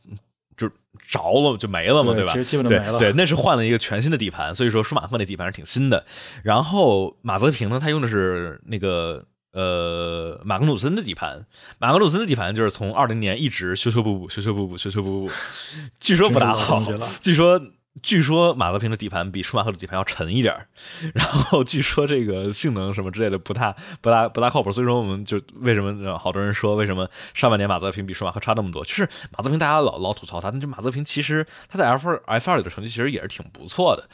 就着了就没了嘛，对吧？基本没了。对，那是换了一个全新的底盘，所以说舒马赫那底盘是挺新的。然后马泽平呢，他用的是那个呃马格努森的底盘，马格努森的底盘就是从二零年一直修修补补，修修补补，修修补补，<laughs> 据说不大好，据说。据说马泽平的底盘比舒马赫的底盘要沉一点 <laughs> 然后据说这个性能什么之类的不大不大不大靠谱，所以说我们就为什么好多人说为什么上半年马泽平比舒马赫差那么多？就是马泽平大家老老吐槽他，但这马泽平其实他在 F 二 F 二里的成绩其实也是挺不错的，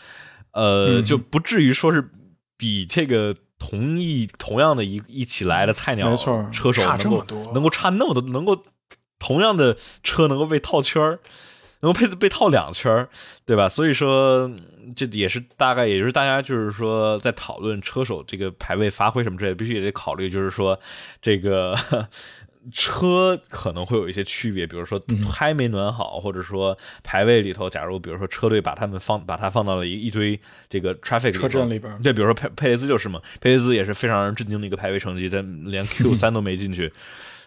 呃，就不至于说是比这个同一同样的一一起来的菜鸟车手能够能够差那么多，能够同样的车能够被套圈儿。能够被被套两圈对吧？所以说这也是大概，也就是大家就是说在讨论车手这个排位发挥什么之类，必须也得考虑，就是说这个 <laughs> 车可能会有一些区别，比如说胎没暖好，或者说排位里头，假如比如说车队把他们放把它放到了一一堆这个 traffic 车阵里边，对，比如说佩佩雷兹就是嘛，佩雷兹也是非常让人震惊的一个排位成绩，在连 Q <laughs> 三都没进去。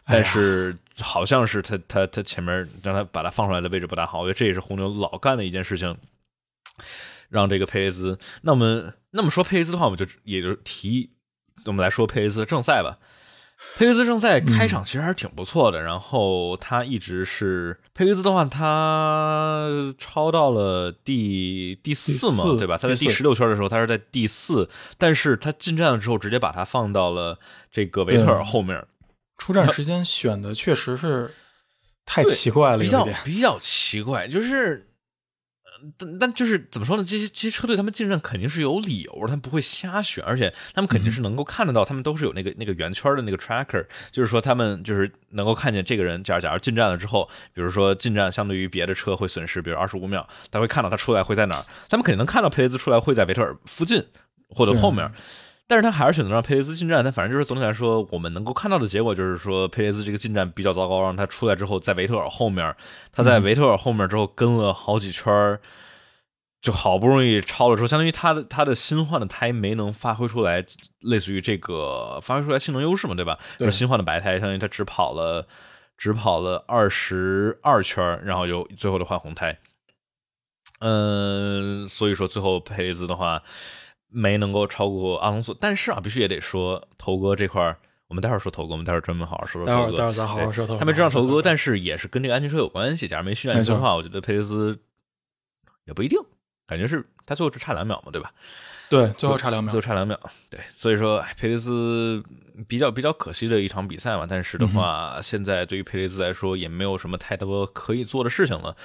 但是好像是他他他前面让他把他放出来的位置不大好，我觉得这也是红牛老干的一件事情，让这个佩雷兹。那我们那么说佩雷兹的话，我们就也就提，我们来说佩雷兹正赛吧。佩雷兹正赛开场其实还是挺不错的，然后他一直是佩雷兹的话，他超到了第第四嘛，对吧？他在第十六圈的时候，他是在第四，但是他进站了之后，直接把他放到了这个维特尔后面。出站时间选的确实是太奇怪了，比较比较奇怪，就是，但但就是怎么说呢？这些这些车队他们进站肯定是有理由，他们不会瞎选，而且他们肯定是能够看得到，他们都是有那个那个圆圈的那个 tracker，就是说他们就是能够看见这个人，假如假如进站了之后，比如说进站相对于别的车会损失，比如二十五秒，他会看到他出来会在哪儿，他们肯定能看到佩雷兹出来会在维特尔附近或者后面。但是他还是选择让佩雷斯进站，但反正就是总体来说，我们能够看到的结果就是说，佩雷斯这个进站比较糟糕，让他出来之后在维特尔后面，他在维特尔后面之后跟了好几圈就好不容易超了之后，相当于他的他的新换的胎没能发挥出来，类似于这个发挥出来性能优势嘛，对吧？对，新换的白胎，相当于他只跑了只跑了二十二圈然后就最后的换红胎，嗯，所以说最后佩雷兹的话。没能够超过阿隆索，但是啊，必须也得说头哥这块儿，我们待会儿说头哥，我们待会儿专门好好说说头哥。待会儿咱好好说头哥。他没知道头哥，但是也是跟这个安全车有关系。假如没续安全车的话，我觉得佩雷斯也不一定，感觉是他最后只差两秒嘛，对吧？对，最后差两秒，最后差两秒。对，所以说佩雷斯比较比较可惜的一场比赛嘛。但是的话，现在对于佩雷斯来说也没有什么太多可以做的事情了。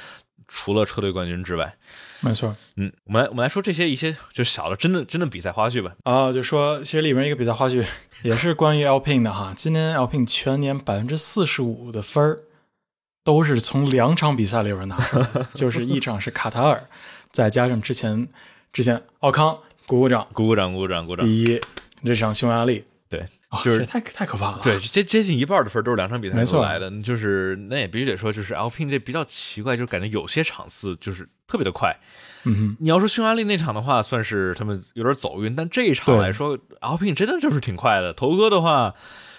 除了车队冠军之外，没错，嗯，我们来我们来说这些一些就小的真的真的比赛花絮吧。啊，就说其实里面一个比赛花絮也是关于 Alpine 的哈。今年 Alpine 全年百分之四十五的分儿都是从两场比赛里边拿的，就是一场是卡塔尔，再加上之前之前奥康，鼓鼓掌，鼓鼓掌，鼓鼓掌，鼓掌。第一这场匈牙利。就是太太可怕了，对，接接近一半的分都是两场比赛出来的，就是那也必须得说，就是 Alpine 这比较奇怪，就是感觉有些场次就是特别的快。嗯，你要说匈牙利那场的话，算是他们有点走运，但这一场来说，Alpine 真的就是挺快的。头哥的话，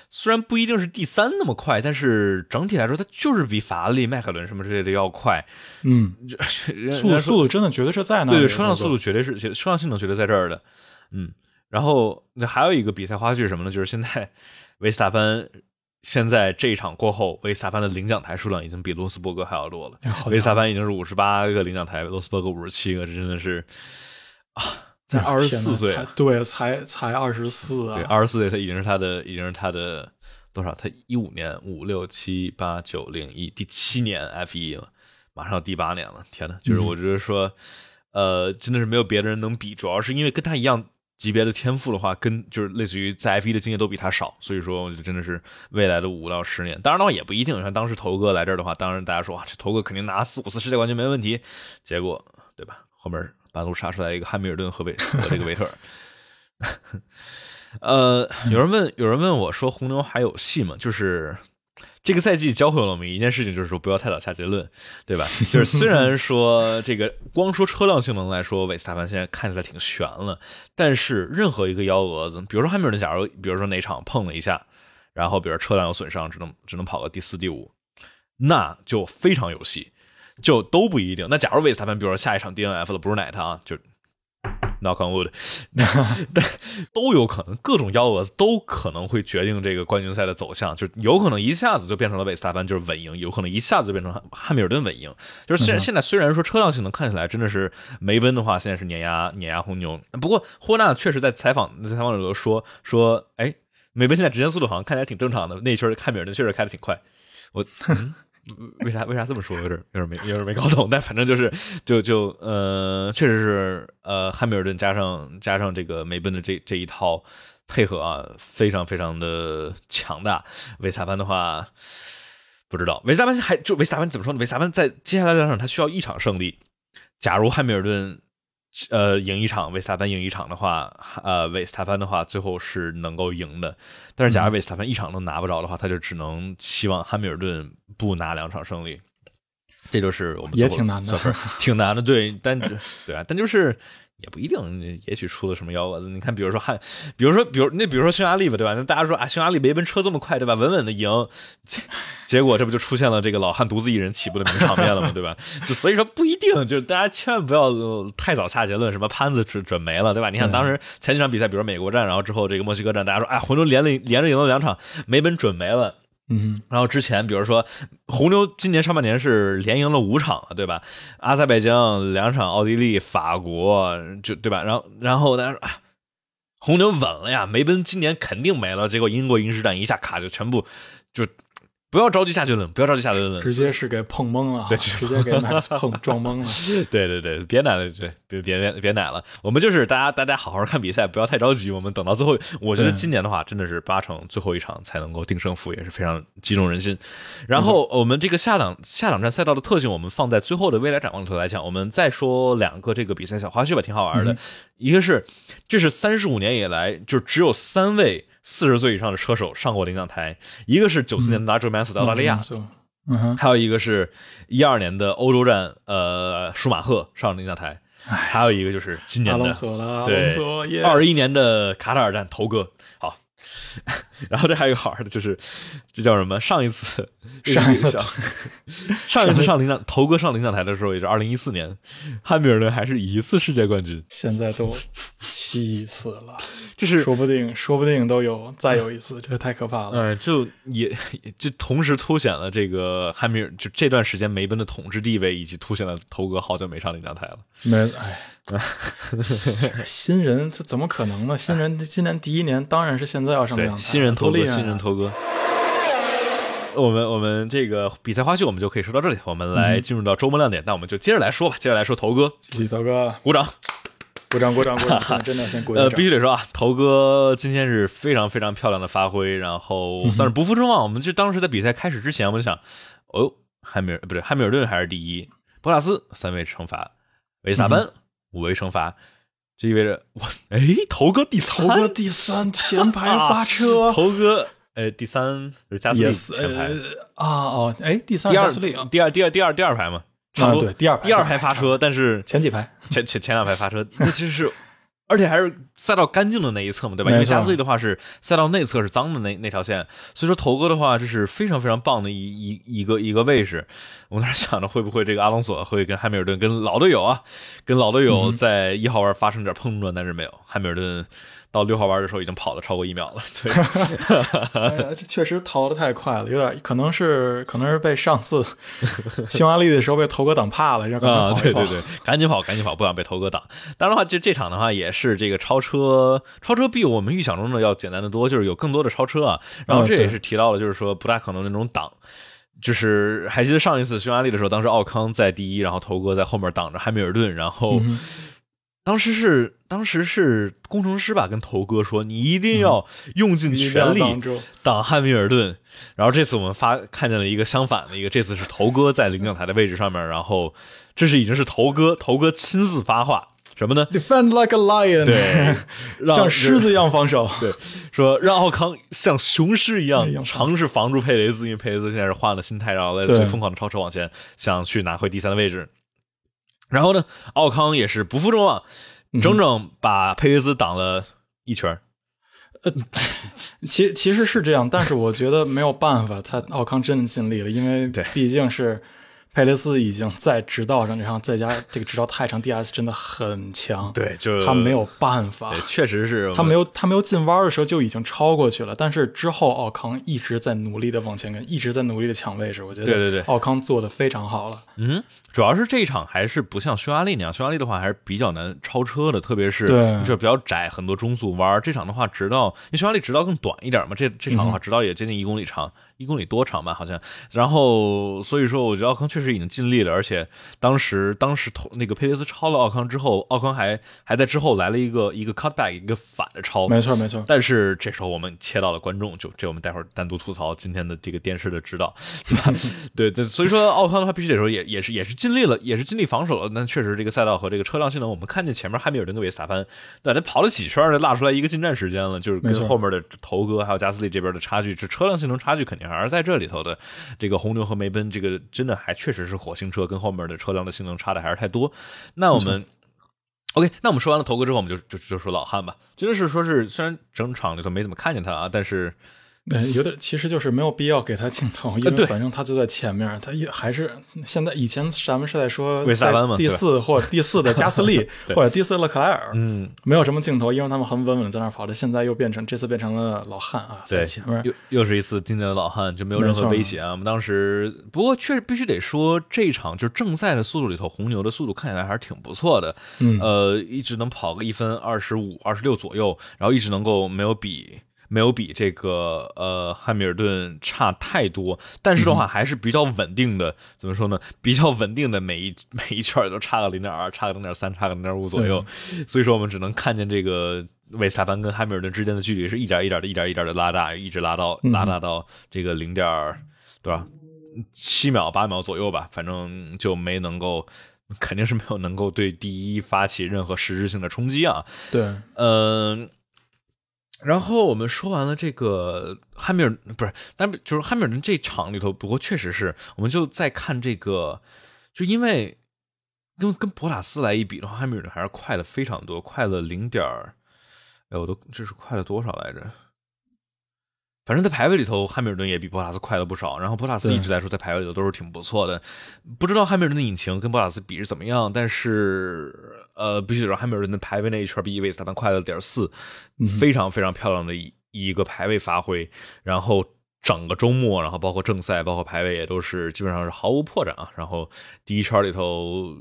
虽然不一定是第三那么快，但是整体来说，它就是比法拉利、迈凯伦什么之类的要快。嗯，<laughs> 速速度真的绝对是在那，对，车辆速度绝对是，车辆性能绝对在这儿的。嗯。然后那还有一个比赛花絮是什么呢？就是现在 <laughs> 维斯塔潘现在这一场过后，维斯塔潘的领奖台数量已经比罗斯伯格还要多了。维斯塔潘已经是五十八个领奖台，罗斯伯格五十七个，这真的是啊，才二十四岁，对，才才二十四啊，对，二十四岁他已经是他的，已经是他的多少？他一五年五六七八九零一第七年 F 一了，马上要第八年了，天呐，就是我觉得说。呃，真的是没有别的人能比，主要是因为跟他一样级别的天赋的话，跟就是类似于在 F 一的经验都比他少，所以说我觉得真的是未来的五到十年。当然的话也不一定，像当时头哥来这儿的话，当然大家说哇，这头哥肯定拿四五次世界冠军没问题，结果对吧？后面半路杀出来一个汉密尔顿和维和这个维特尔。<laughs> 呃，有人问，有人问我说红牛还有戏吗？就是这个赛季教会了我们一件事情，就是说不要太早下结论，对吧？<laughs> 就是虽然说这个光说车辆性能来说，韦斯塔潘现在看起来挺悬了，但是任何一个幺蛾子，比如说汉密尔顿，假如比如说哪场碰了一下，然后比如车辆有损伤，只能只能跑个第四、第五，那就非常有戏，就都不一定。那假如韦斯塔潘，比如说下一场 DNF 的不是奶他啊，就。Knock on wood，但都有可能，各种幺蛾子都可能会决定这个冠军赛的走向，就有可能一下子就变成了韦斯塔潘就是稳赢，有可能一下子就变成汉密尔顿稳赢。就是现现在虽然说车辆性能看起来真的是梅奔的话，现在是碾压碾压红牛，不过霍纳确实在采访在采访里头说说，哎，梅奔现在直线速度好像看起来挺正常的，那一圈汉密尔顿确实开的挺快，我。为啥为啥这么说？有点有点没有点没搞懂，但反正就是就就呃，确实是呃，汉密尔顿加上加上这个梅奔的这这一套配合啊，非常非常的强大。维萨潘的话不知道，维萨潘还就维萨潘怎么说呢？维萨潘在接下来两场他需要一场胜利。假如汉密尔顿。呃，赢一场，维斯塔潘赢一场的话，呃，维斯塔潘的话最后是能够赢的。但是，假如维斯塔潘一场都拿不着的话，他就只能期望汉密尔顿不拿两场胜利。这就是我们也挺难的，挺难的。对，但 <laughs> 对啊，但就是。也不一定，也许出了什么幺蛾子。你看，比如说汉，比如说，比如那比如说匈牙利吧，对吧？那大家说啊，匈牙利没奔车这么快，对吧？稳稳的赢，结果这不就出现了这个老汉独自一人起步的名场面了吗？对吧？<laughs> 就所以说不一定，就是大家千万不要太早下结论，什么潘子准准没了，对吧？你看当时前几场比赛，比如美国站，然后之后这个墨西哥站，大家说哎，红牛连了连着赢了两场，没奔准没了。嗯，然后之前比如说红牛今年上半年是连赢了五场了，对吧？阿塞拜疆两场，奥地利、法国就对吧？然后然后大家说啊，红牛稳了呀，梅奔今年肯定没了。结果英国银石站一下卡就全部就。不要着急下结论，不要着急下结论，直接是给碰懵了，对，直接给 Max 碰撞懵了。<laughs> 对对对，别奶了，对，别别别别奶了。我们就是大家大家好好看比赛，不要太着急。我们等到最后，我觉得今年的话，真的是八成最后一场才能够定胜负，也是非常激动人心。然后我们这个下档下档站赛道的特性，我们放在最后的未来展望里头来讲。我们再说两个这个比赛小花絮吧，挺好玩的。一个是，这是三十五年以来就只有三位。四十岁以上的车手上过领奖台，一个是九四年的拉哲曼斯的澳大利亚，嗯哼，还有一个是一二年的欧洲站，呃，舒马赫上领奖台，还有一个就是今年的对二一年的卡塔尔站头哥，好。<laughs> 然后这还有一个好玩的，就是这叫什么？上一次 <laughs> 上一次上一次上领奖头哥上领奖台的时候，也是二零一四年，汉密尔顿还是一次世界冠军，现在都七次了，<laughs> 这是说不定说不定都有再有一次，这太可怕了。嗯，就也就同时凸显了这个汉密尔就这段时间梅奔的统治地位，以及凸显了头哥好久没上领奖台了。没哎。<laughs> 新人这怎么可能呢？新人今年第一年，当然是现在要上场。新人头哥，新人头哥。我们我们这个比赛花絮，我们就可以说到这里。我们来进入到周末亮点，那我们就接着来说吧。接着来说头哥，头哥，鼓掌，鼓掌，鼓掌，鼓掌！真的先鼓掌。呃，必须得说啊，头哥今天是非常非常漂亮的发挥，然后算是不负众望。我们就当时在比赛开始之前，我就想，哦，汉密尔不对，汉密尔顿还是第一，博拉斯三位惩罚，维萨班。五位惩罚，这意味着我哎，头哥第三，头哥第三，前排发车，头哥哎，第三是加斯利前排啊哦，哎，第三第二第二第二第二第二排嘛，差不多对第二第二排发车，但是前几排前前前两排发车，那就是。而且还是赛道干净的那一侧嘛，对吧？因为加斯利的话是赛道内侧是脏的那那条线，所以说头哥的话这是非常非常棒的一一一个一个位置。我当时想着会不会这个阿隆索会跟汉密尔顿跟老队友啊，跟老队友在一号弯发生点碰撞，但是没有汉密尔顿。到六号弯的时候已经跑了超过一秒了，对，<laughs> 这确实逃的太快了，有点可能是可能是被上次匈牙利的时候被头哥挡怕了，让啊，对对对，赶紧跑赶紧跑，不想被头哥挡。当然的话，就这场的话也是这个超车，超车比我们预想中的要简单的多，就是有更多的超车啊。然后这也是提到了，就是说不大可能那种挡。就是还记得上一次匈牙利的时候，当时奥康在第一，然后头哥在后面挡着汉密尔顿，然后当时是当时是工程师吧跟头哥说，你一定要用尽全力挡汉密尔顿。然后这次我们发看见了一个相反的一个，这次是头哥在领奖台的位置上面，然后这是已经是头哥头哥亲自发话。什么呢？Defend like a lion，对，<laughs> 像狮子一样防守。<laughs> 对，说让奥康 <laughs> 像雄狮一样尝试防住佩雷兹，因为佩雷兹现在是换了心态，然后在最疯狂的超车往前，想去拿回第三的位置。然后呢，奥康也是不负众望，整整把佩雷兹挡了一圈。呃，<laughs> 其其实是这样，但是我觉得没有办法，他奥康真的尽力了，因为毕竟是。佩雷斯已经在直道上，然后再加这个直道太长，DS 真的很强。对，就他没有办法，确实是他没有他没有进弯的时候就已经超过去了。但是之后奥康一直在努力的往前跟，一直在努力的抢位置。我觉得对对对，奥康做的非常好了。嗯，主要是这一场还是不像匈牙利那样，匈牙利的话还是比较难超车的，特别是就比较窄，很多中速弯。这场的话，直道因为匈牙利直道更短一点嘛，这这场的话直道也接近一公里长。一公里多长吧，好像。然后，所以说，我觉得奥康确实已经尽力了。而且，当时，当时头那个佩雷斯超了奥康之后，奥康还还在之后来了一个一个 cutback，一个反的超。没错，没错。但是这时候我们切到了观众，就这我们待会儿单独吐槽今天的这个电视的指导，对吧？<laughs> 对对，所以说奥康的话必须得说也也是也是尽力了，也是尽力防守了。但确实这个赛道和这个车辆性能，我们看见前面汉密尔顿跟维斯塔潘，对，他跑了几圈就拉出来一个进站时间了，就是跟后面的头哥还有加斯利这边的差距，这车辆性能差距肯定还是在这里头。的这个红牛和梅奔，这个真的还确实是火星车，跟后面的车辆的性能差的还是太多。那我们 OK，那我们说完了头哥之后，我们就就就说老汉吧。真的是说是虽然整场里头没怎么看见他啊，但是。嗯，有点，其实就是没有必要给他镜头，因为反正他就在前面，他也还是现在以前咱们是在说第四或第四的加斯利 <laughs> 或者第四勒克莱尔，嗯，没有什么镜头，因为他们很稳稳在那跑的。现在又变成这次变成了老汉啊，在前面又又是一次经典的老汉，就没有任何威胁啊。我们当时不过确实必须得说，这一场就正赛的速度里头，红牛的速度看起来还是挺不错的，嗯，呃，一直能跑个一分二十五、二十六左右，然后一直能够没有比。没有比这个呃汉密尔顿差太多，但是的话还是比较稳定的。怎么说呢？比较稳定的，每一 <laughs> 每一圈都差个零点二，差个零点三，差个零点五左右。所以说我们只能看见这个维斯塔潘跟汉密尔顿之间的距离是一点一点的、一点一点的拉大，一直拉到拉大到这个零点多少七秒八秒左右吧。反正就没能够，肯定是没有能够对第一发起任何实质性的冲击啊。对，嗯。然后我们说完了这个汉密尔不是，但就是汉密尔顿这场里头，不过确实是，我们就在看这个，就因为因为跟博塔斯来一比的话，汉密尔顿还是快了非常多，快了零点哎，我都这是快了多少来着？反正，在排位里头，汉密尔顿也比博塔斯快了不少。然后，博塔斯一直来说，在排位里头都是挺不错的。不知道汉密尔顿的引擎跟博塔斯比是怎么样，但是，呃，必须得说，汉密尔顿的排位那一圈比伊维斯塔潘快了点四，非常非常漂亮的一一个排位发挥。然后，整个周末，然后包括正赛，包括排位，也都是基本上是毫无破绽啊。然后，第一圈里头。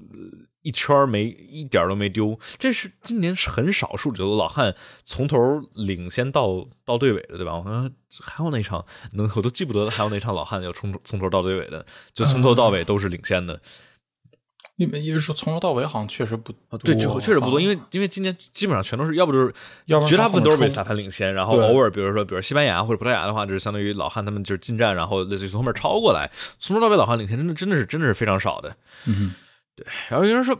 一圈没一点都没丢，这是今年是很少数的老汉从头领先到到队尾的，对吧？我看还有哪场能我都记不得了，还有哪场老汉要从从头到队尾的，就从头到尾都是领先的。你们也是说从头到尾好像确实不对，确实不多，因为因为今年基本上全都是要不就是，要绝大部分都是被裁判领先，然后偶尔比如说比如西班牙或者葡萄牙的话，就是相当于老汉他们就是进站，然后类似于从后面超过来，从头到尾老汉领先，真的真的是真的是非常少的。嗯。对，然后有人说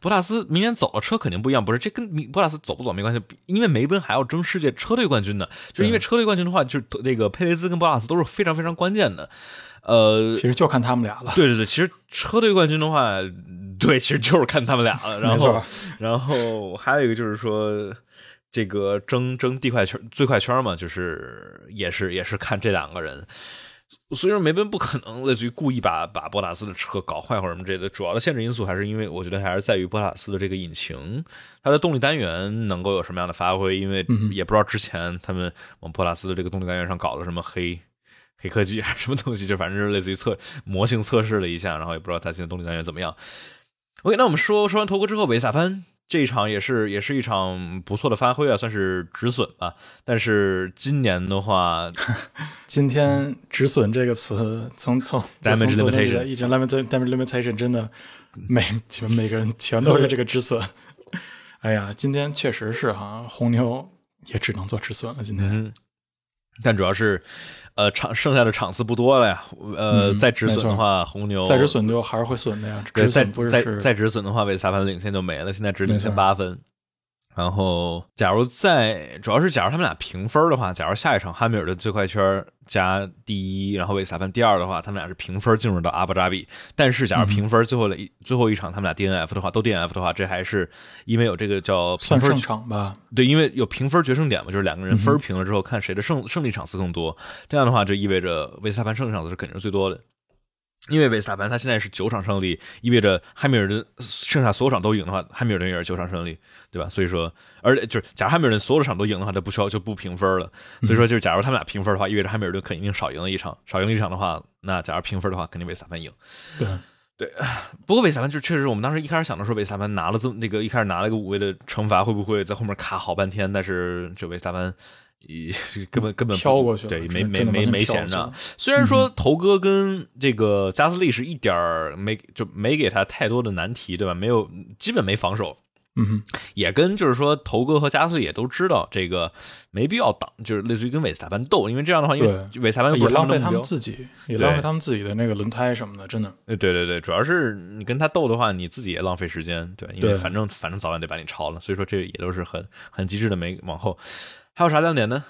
博塔斯明年走了车肯定不一样，不是这跟博塔斯走不走没关系，因为梅奔还要争世界车队冠军呢。就是因为车队冠军的话，就是这个佩雷兹跟博塔斯都是非常非常关键的。呃，其实就看他们俩了。对对对，其实车队冠军的话，对，其实就是看他们俩了。<laughs> 然后，然后还有一个就是说，这个争争地快圈最快圈嘛，就是也是也是看这两个人。所以说梅奔不可能类似于故意把把博塔斯的车搞坏或者什么之类的，主要的限制因素还是因为我觉得还是在于博塔斯的这个引擎，它的动力单元能够有什么样的发挥，因为也不知道之前他们往博塔斯的这个动力单元上搞了什么黑黑科技还是什么东西，就反正是类似于测模型测试了一下，然后也不知道它现在动力单元怎么样。OK，那我们说说完头盔之后，维萨潘这一场也是也是一场不错的发挥啊，算是止损吧。但是今年的话，<laughs> 今天“止损”这个词从从 damage limitation 一直 limit damage limitation 真的每每个人全都是这个止损。<laughs> 哎呀，今天确实是哈，红牛也只能做止损了。今天，但主要是。呃，场剩下的场次不多了呀。呃，再止损的话，红牛再止损就还是会损的呀。再再再止损的话，维斯塔潘领先就没了，现在只领先八分。然后，假如在主要是假如他们俩平分的话，假如下一场汉密尔顿最快圈加第一，然后维斯塔潘第二的话，他们俩是平分进入到阿布扎比。但是，假如平分最后的一最后一场他们俩 DNF 的话，都 DNF 的话，这还是因为有这个叫算胜场吧？对，因为有评分决胜点嘛，就是两个人分平了之后，看谁的胜胜利场次更多。这样的话，就意味着维斯塔潘胜利场次是肯定是最多的。因为维斯塔潘他现在是九场胜利，意味着汉密尔顿剩下所有场都赢的话，汉密尔顿也是九场胜利，对吧？所以说，而且就是假如汉密尔顿所有的场都赢的话，他不需要就不评分了。所以说，就是假如他们俩平分的话，意味着汉密尔顿肯定少赢了一场，少赢了一场的话，那假如平分的话，肯定维斯塔潘赢。对对，不过维斯塔潘就确实，我们当时一开始想的时候，维斯塔潘拿了这么那个一开始拿了个五位的惩罚，会不会在后面卡好半天？但是这维斯塔潘。<laughs> 根本根本飘过去了，对，没没没没闲着。虽然说头哥跟这个加斯利是一点儿没就没给他太多的难题，对吧？没有，基本没防守。嗯，也跟就是说头哥和加斯利也都知道这个没必要挡，就是类似于跟韦斯塔潘斗，因为这样的话，因为韦斯塔潘也浪费他们自己，也浪费他们自己的那个轮胎什么的，真的。对对对，主要是你跟他斗的话，你自己也浪费时间，对，因为反正反正早晚得把你超了，所以说这也都是很很机智的，没往后。还有啥亮点呢？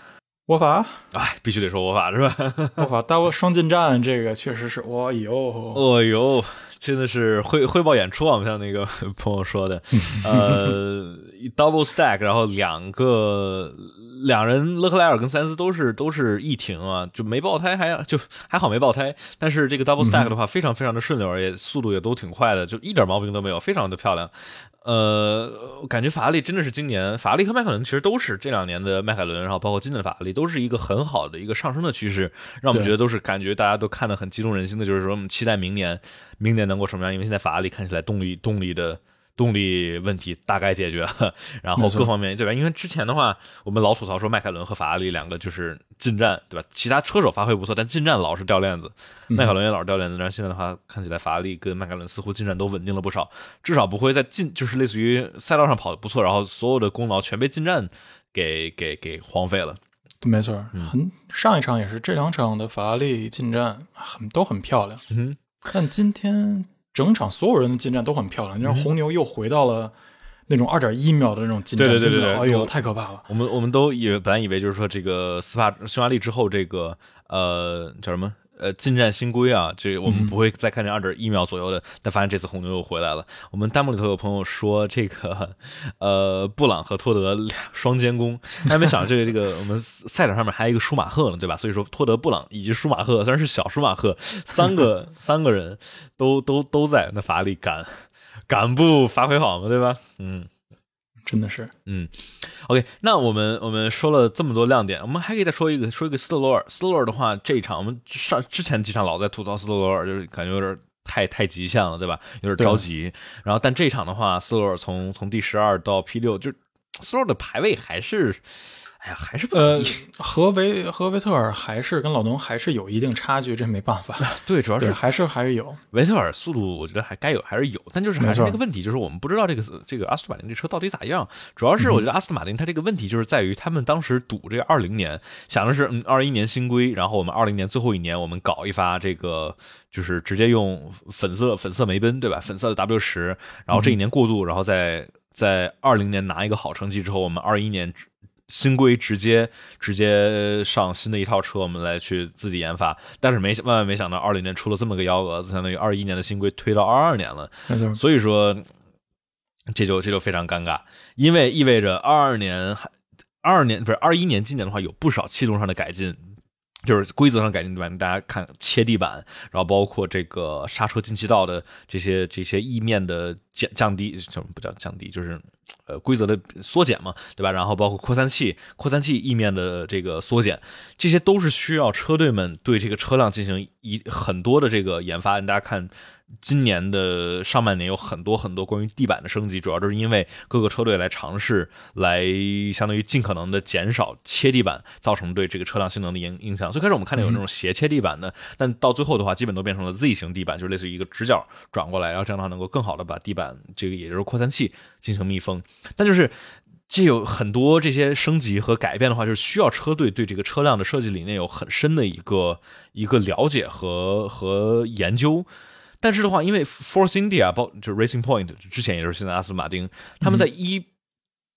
魔法，哎，必须得说魔法是吧？<laughs> 魔法 double 双进站，这个确实是，哦呦，哦呦，真的是汇汇报演出啊！像那个 <laughs> 朋友说的，<laughs> 呃，double stack，然后两个两人，勒克莱尔跟塞恩斯都是都是一停啊，就没爆胎，还就还好没爆胎。但是这个 double stack 的话，非常非常的顺溜，也速度也都挺快的，就一点毛病都没有，非常的漂亮。呃，感觉法拉利真的是今年，法拉利和迈凯伦其实都是这两年的迈凯伦，然后包括今年的法拉利，都是一个很好的一个上升的趋势，让我们觉得都是感觉大家都看得很激动人心的，就是说我们期待明年，明年能够什么样？因为现在法拉利看起来动力动力的。动力问题大概解决了，<laughs> 然后各方面对吧？因为之前的话，我们老吐槽说迈凯伦和法拉利两个就是进站对吧？其他车手发挥不错，但进站老是掉链子，迈凯伦也老是掉链子。但是现在的话，看起来法拉利跟迈凯伦似乎进站都稳定了不少，至少不会在进就是类似于赛道上跑的不错，然后所有的功劳全被进站给给给荒废了。没错，很上一场也是，这两场的法拉利进站很都很漂亮。嗯，但今天。整场所有人的进站都很漂亮，你知道红牛又回到了那种二点一秒的那种进站，对对对对，哎呦，太可怕了！我们我们都以为本来以为就是说这个斯帕匈牙利之后这个呃叫什么？呃，进战新规啊，这我们不会再看见二点一秒左右的，但发现这次红牛又回来了。我们弹幕里头有朋友说这个，呃，布朗和托德双监工，还没想到这个这个我们赛场上面还有一个舒马赫呢，对吧？所以说托德、布朗以及舒马赫，虽然是小舒马赫，三个三个人都都都在那法里敢敢不发挥好吗，对吧？嗯。真的是，嗯，OK，那我们我们说了这么多亮点，我们还可以再说一个，说一个斯特罗尔。斯特罗尔的话，这一场我们上之前几场老在吐槽斯特罗尔，就是感觉有点太太极限了，对吧？有点着急。然后，但这一场的话，斯特罗尔从从第十二到 P 六，就斯特罗尔的排位还是。哎呀，还是不呃，和维和维特尔还是跟老农还是有一定差距，这没办法。对，主要是还是还是有维特尔速度，我觉得还该有还是有，但就是还是那个问题，就是我们不知道这个这个阿斯顿马丁这车到底咋样。主要是我觉得阿斯顿马丁它这个问题就是在于他们当时赌这个二零年，想的是嗯二一年新规，然后我们二零年最后一年我们搞一发这个就是直接用粉色粉色梅奔对吧？粉色的 W 十，然后这一年过渡，然后再在二零年拿一个好成绩之后，我们二一年。新规直接直接上新的一套车，我们来去自己研发，但是没万万没想到，二零年出了这么个幺蛾子，相当于二一年的新规推到二二年了。所以说这就这就非常尴尬，因为意味着二二年还二二年不是二一年今年的话，有不少气动上的改进。就是规则上改进对吧？大家看切地板，然后包括这个刹车进气道的这些这些翼面的减降低，什么不叫降低，就是呃规则的缩减嘛，对吧？然后包括扩散器、扩散器翼面的这个缩减，这些都是需要车队们对这个车辆进行一很多的这个研发。大家看。今年的上半年有很多很多关于地板的升级，主要就是因为各个车队来尝试，来相当于尽可能的减少切地板造成对这个车辆性能的影影响。最开始我们看到有那种斜切地板的，但到最后的话，基本都变成了 Z 型地板，就类似于一个直角转过来，然后这样的话能够更好的把地板这个也就是扩散器进行密封。但就是这有很多这些升级和改变的话，就是需要车队对这个车辆的设计理念有很深的一个一个了解和和研究。但是的话，因为 Force India 包就是 Racing Point 之前也就是现在阿斯顿马丁，他们在一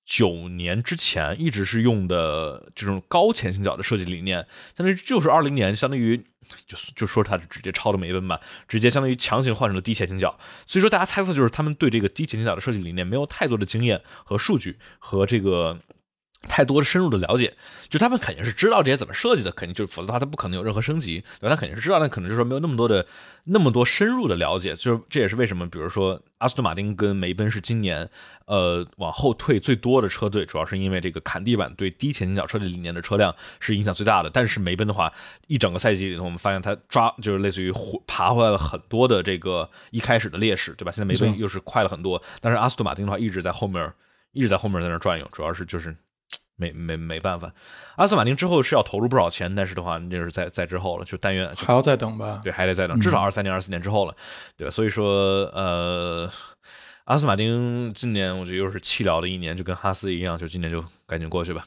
九年之前一直是用的这种高前倾角的设计理念，相当于就是二零年相当于就就说它是直接抄的梅奔吧，直接相当于强行换成了低前倾角。所以说大家猜测就是他们对这个低前倾角的设计理念没有太多的经验和数据和这个。太多的深入的了解，就他们肯定是知道这些怎么设计的，肯定就否则的话他不可能有任何升级，对吧？他肯定是知道，但可能就是说没有那么多的那么多深入的了解，就是这也是为什么，比如说阿斯顿马丁跟梅奔是今年呃往后退最多的车队，主要是因为这个砍地板对低前倾角设计理念的车辆是影响最大的。但是梅奔的话，一整个赛季里头，我们发现他抓就是类似于爬回来了很多的这个一开始的劣势，对吧？现在梅奔又是快了很多，但是阿斯顿马丁的话一直在后面一直在后面在那转悠，主要是就是。没没没办法，阿斯顿马丁之后是要投入不少钱，但是的话，那是在在之后了，就但愿还要再等吧。对，还得再等，至少二三年、二四年之后了，对吧？所以说，呃，阿斯顿马丁今年我觉得又是弃疗的一年，就跟哈斯一样，就今年就赶紧过去吧。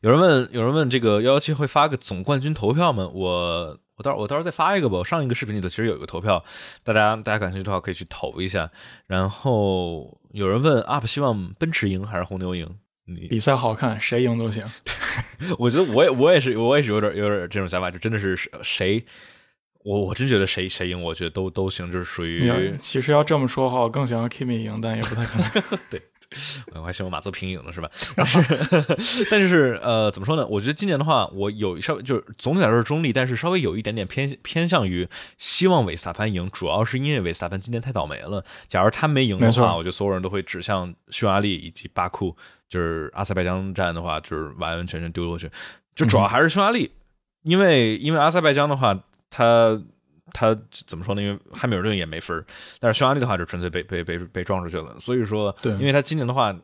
有人问，有人问这个幺幺七会发个总冠军投票吗？我我到我到时候再发一个吧。我上一个视频里头其实有一个投票，大家大家感兴趣的话可以去投一下。然后有人问，UP 希望奔驰赢还是红牛赢？比赛好看，谁赢都行。<laughs> 我觉得我也我也是我也是有点有点这种想法，就真的是谁，我我真觉得谁谁赢，我觉得都都行，就是属于。其实要这么说的话，我更想要 Kimi 赢，但也不太可能。<laughs> 对，我还希望马泽平赢了，是吧？但是 <laughs> 但是呃，怎么说呢？我觉得今年的话，我有稍微就是总体来说是中立，但是稍微有一点点偏偏向于希望韦斯塔潘赢，主要是因为韦斯塔潘今年太倒霉了。假如他没赢的话，我觉得所有人都会指向匈牙利以及巴库。就是阿塞拜疆站的话，就是完完全全丢过去，就主要还是匈牙利，因为因为阿塞拜疆的话，他他怎么说呢？因为汉密尔顿也没分但是匈牙利的话就纯粹被被被被撞出去了。所以说，对，因为他今年的话，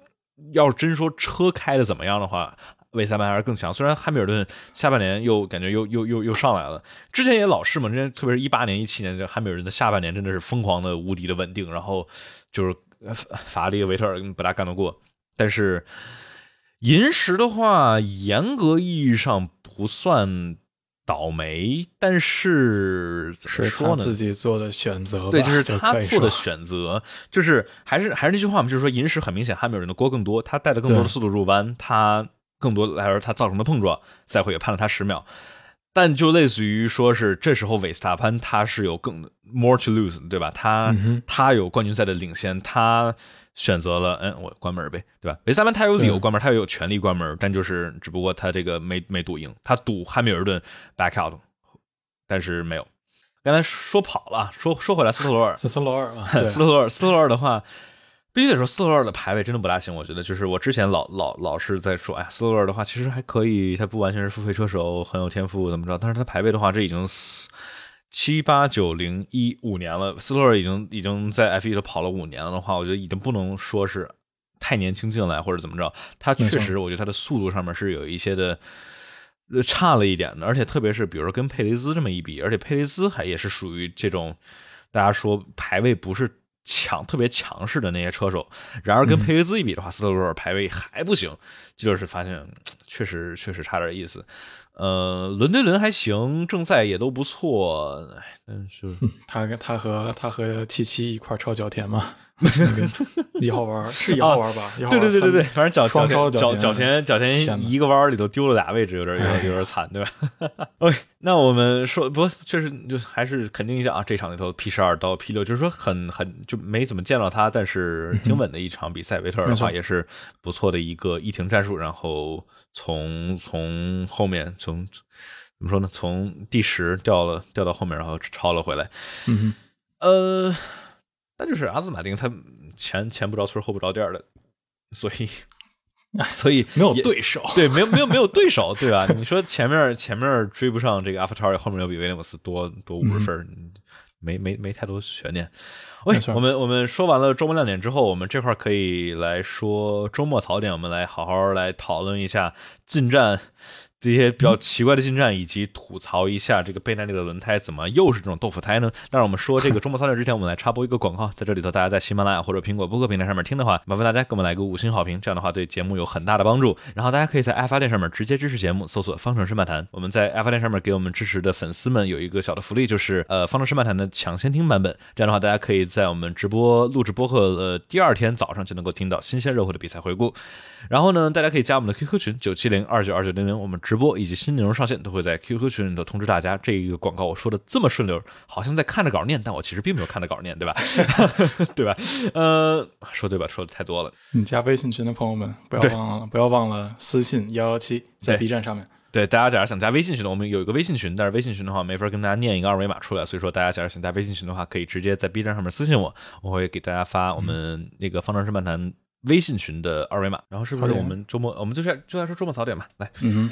要是真说车开的怎么样的话，维塞班还是更强。虽然汉密尔顿下半年又感觉又又又又上来了，之前也老是嘛，之前特别是一八年、一七年，这汉密尔顿的下半年真的是疯狂的、无敌的稳定，然后就是法拉利、维特尔不大干得过。但是银石的话，严格意义上不算倒霉，但是怎么说呢？自己做的选择，对，就是他做的选择，就是还是还是那句话嘛，就是说银石很明显，汉密尔顿的锅更多，他带的更多的速度入弯，他更多来说他造成的碰撞，赛会也判了他十秒，但就类似于说是这时候韦斯塔潘他是有更 more to lose，对吧？他他有冠军赛的领先，他。选择了，嗯，我关门呗，对吧？维斯塔潘他有理由关门，他也有权利关门，但就是只不过他这个没没赌赢，他赌汉密尔顿 back out，但是没有。刚才说跑了，说说回来，斯特罗尔，斯特罗尔，<laughs> 斯特罗尔，斯特罗尔的话，必须得说斯特罗尔的排位真的不大行，我觉得就是我之前老老老是在说，哎，斯特罗尔的话其实还可以，他不完全是付费车手，很有天赋，怎么着？但是他排位的话，这已经。七八九零一五年了，斯托尔已经已经在 F 一都跑了五年了的话，我觉得已经不能说是太年轻进来或者怎么着。他确实，我觉得他的速度上面是有一些的差了一点的，而且特别是比如说跟佩雷兹这么一比，而且佩雷兹还也是属于这种大家说排位不是强特别强势的那些车手。然而跟佩雷兹一比的话，斯托尔排位还不行，就是发现确实确实差点意思。呃，伦敦轮还行，正赛也都不错，但是 <laughs> 他跟他和他和七七一块超脚田嘛，一号弯是一号弯吧？对对对对对，反正脚双脚脚脚前脚前一个弯里头丢了俩位置，有点有点有点惨，对吧？<laughs> OK，那我们说不，确实就还是肯定一下啊，这场里头 P 十二到 P 六，就是说很很就没怎么见到他，但是挺稳的一场比赛。维特尔的话也是不错的一个一停战术，然后。从从后面从怎么说呢？从第十掉了掉到后面，然后超了回来。嗯，呃，那就是阿斯马丁他前前不着村后不着店的，所以所以没有对手，对，没有没有没有对手，对吧？你说前面前面追不上这个阿法塔尔，后面又比威廉姆斯多多五十分，没没没太多悬念。OK，我们我们说完了周末亮点之后，我们这块可以来说周末槽点，我们来好好来讨论一下近战。这些比较奇怪的进站，以及吐槽一下这个倍耐力的轮胎怎么又是这种豆腐胎呢？但是我们说这个周末操练之前，我们来插播一个广告，在这里头，大家在喜马拉雅或者苹果播客平台上面听的话，麻烦大家给我们来个五星好评，这样的话对节目有很大的帮助。然后大家可以在爱发电上面直接支持节目，搜索“方程式漫谈”。我们在爱发电上面给我们支持的粉丝们有一个小的福利，就是呃“方程式漫谈”的抢先听版本。这样的话，大家可以在我们直播录制播客的第二天早上就能够听到新鲜热乎的比赛回顾。然后呢，大家可以加我们的 QQ 群九七零二九二九零零，我们直播以及新内容上线都会在 QQ 群里头通知大家。这一个广告我说的这么顺溜，好像在看着稿念，但我其实并没有看着稿念，对吧？<laughs> 对吧？呃，说对吧？说的太多了。你加微信群的朋友们，不要忘了，不要忘了私信幺幺七，在 B 站上面。对，大家假如想加微信群的，我们有一个微信群，但是微信群的话没法跟大家念一个二维码出来，所以说大家假如想加微信群的话，可以直接在 B 站上面私信我，我会给大家发我们那个方程式漫谈。微信群的二维码，然后是不是我们周末我们就是就来说周末槽点吧？来，嗯，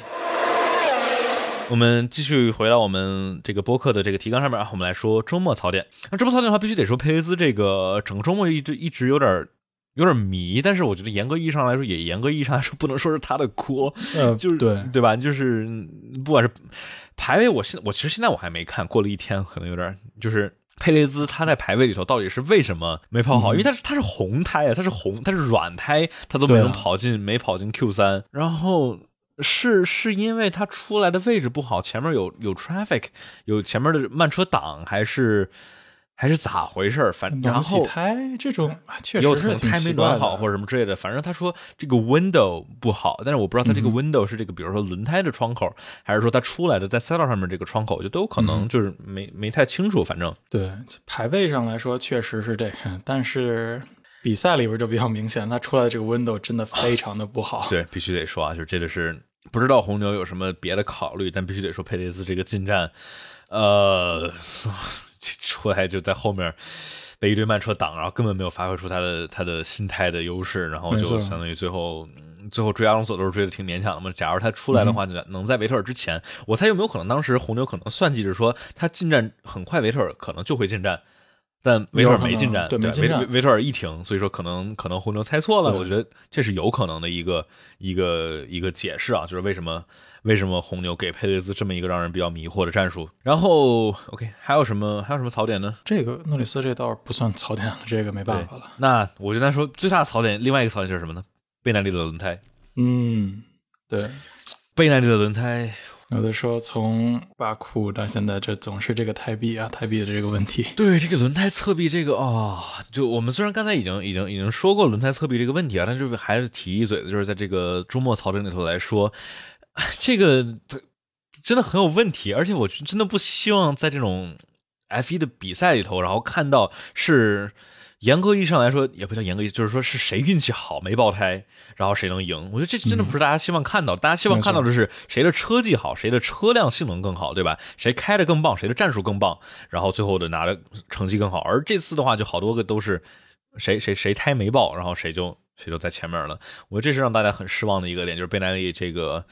我们继续回到我们这个播客的这个提纲上面啊，我们来说周末槽点。那周末槽点的话，必须得说佩雷斯这个整个周末一直一直有点有点迷，但是我觉得严格意义上来说，也严格意义上来说不能说是他的锅，呃，就是对对吧？就是不管是排位，我现我其实现在我还没看，过了一天可能有点就是。佩雷兹他在排位里头到底是为什么没跑好？因为他是他是红胎啊，他是红，他是软胎，他都没能跑进，没跑进 Q 三。然后是是因为他出来的位置不好，前面有有 traffic，有前面的慢车挡，还是？还是咋回事儿？反然后胎这种确实是胎没暖好或者什么之类的。反正他说这个 window 不好，但是我不知道他这个 window 是这个，比如说轮胎的窗口，还是说他出来的在赛道上面这个窗口，就都有可能，就是没没太清楚。反正对排位上来说确实是这个，但是比赛里边就比较明显，他出来的这个 window 真的非常的不好。对，必须得说啊，就是这个是不知道红牛有什么别的考虑，但必须得说佩雷斯这个进站，呃。<laughs> 出来就在后面被一堆慢车挡，然后根本没有发挥出他的他的心态的优势，然后就相当于最后最后追阿隆索都是追的挺勉强的嘛。假如他出来的话，就能在维特尔之前，我猜有没有可能当时红牛可能算计着说他进站很快，维特尔可能就会进站，但维特尔没进站，对维维特尔一停，所以说可能可能红牛猜错了，我觉得这是有可能的一个一个一个解释啊，就是为什么。为什么红牛给佩雷兹这么一个让人比较迷惑的战术？然后，OK，还有什么还有什么槽点呢？这个诺里斯这倒不算槽点了，这个没办法了。那我就来说最大的槽点，另外一个槽点就是什么呢？贝耐力的轮胎。嗯，对，贝耐力的轮胎。有的说从巴库到现在，这总是这个胎壁啊，胎壁的这个问题。<laughs> 对，这个轮胎侧壁这个啊，就我们虽然刚才已经已经已经说过轮胎侧壁这个问题啊，但是还是提一嘴的，就是在这个周末槽点里头来说。<laughs> 这个真的很有问题，而且我真的不希望在这种 F 一的比赛里头，然后看到是严格意义上来说也不叫严格意，就是说是谁运气好没爆胎，然后谁能赢。我觉得这真的不是大家希望看到，大家希望看到的是谁的车技好，谁的车辆性能更好，对吧？谁开的更棒，谁的战术更棒，然后最后的拿的成绩更好。而这次的话，就好多个都是谁谁谁胎没爆，然后谁就。谁都在前面了，我这是让大家很失望的一个点，就是贝耐力这个，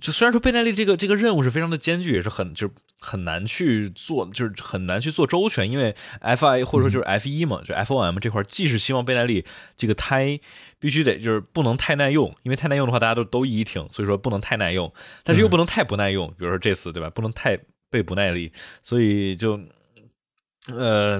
就虽然说贝耐力这个这个任务是非常的艰巨，也是很就是很难去做，就是很难去做周全，因为 F I 或者说就是 F 一嘛，就 F O M 这块，既是希望贝耐力这个胎必须得就是不能太耐用，因为太耐用的话大家都都一停，所以说不能太耐用，但是又不能太不耐用，比如说这次对吧，不能太被不耐力，所以就。呃，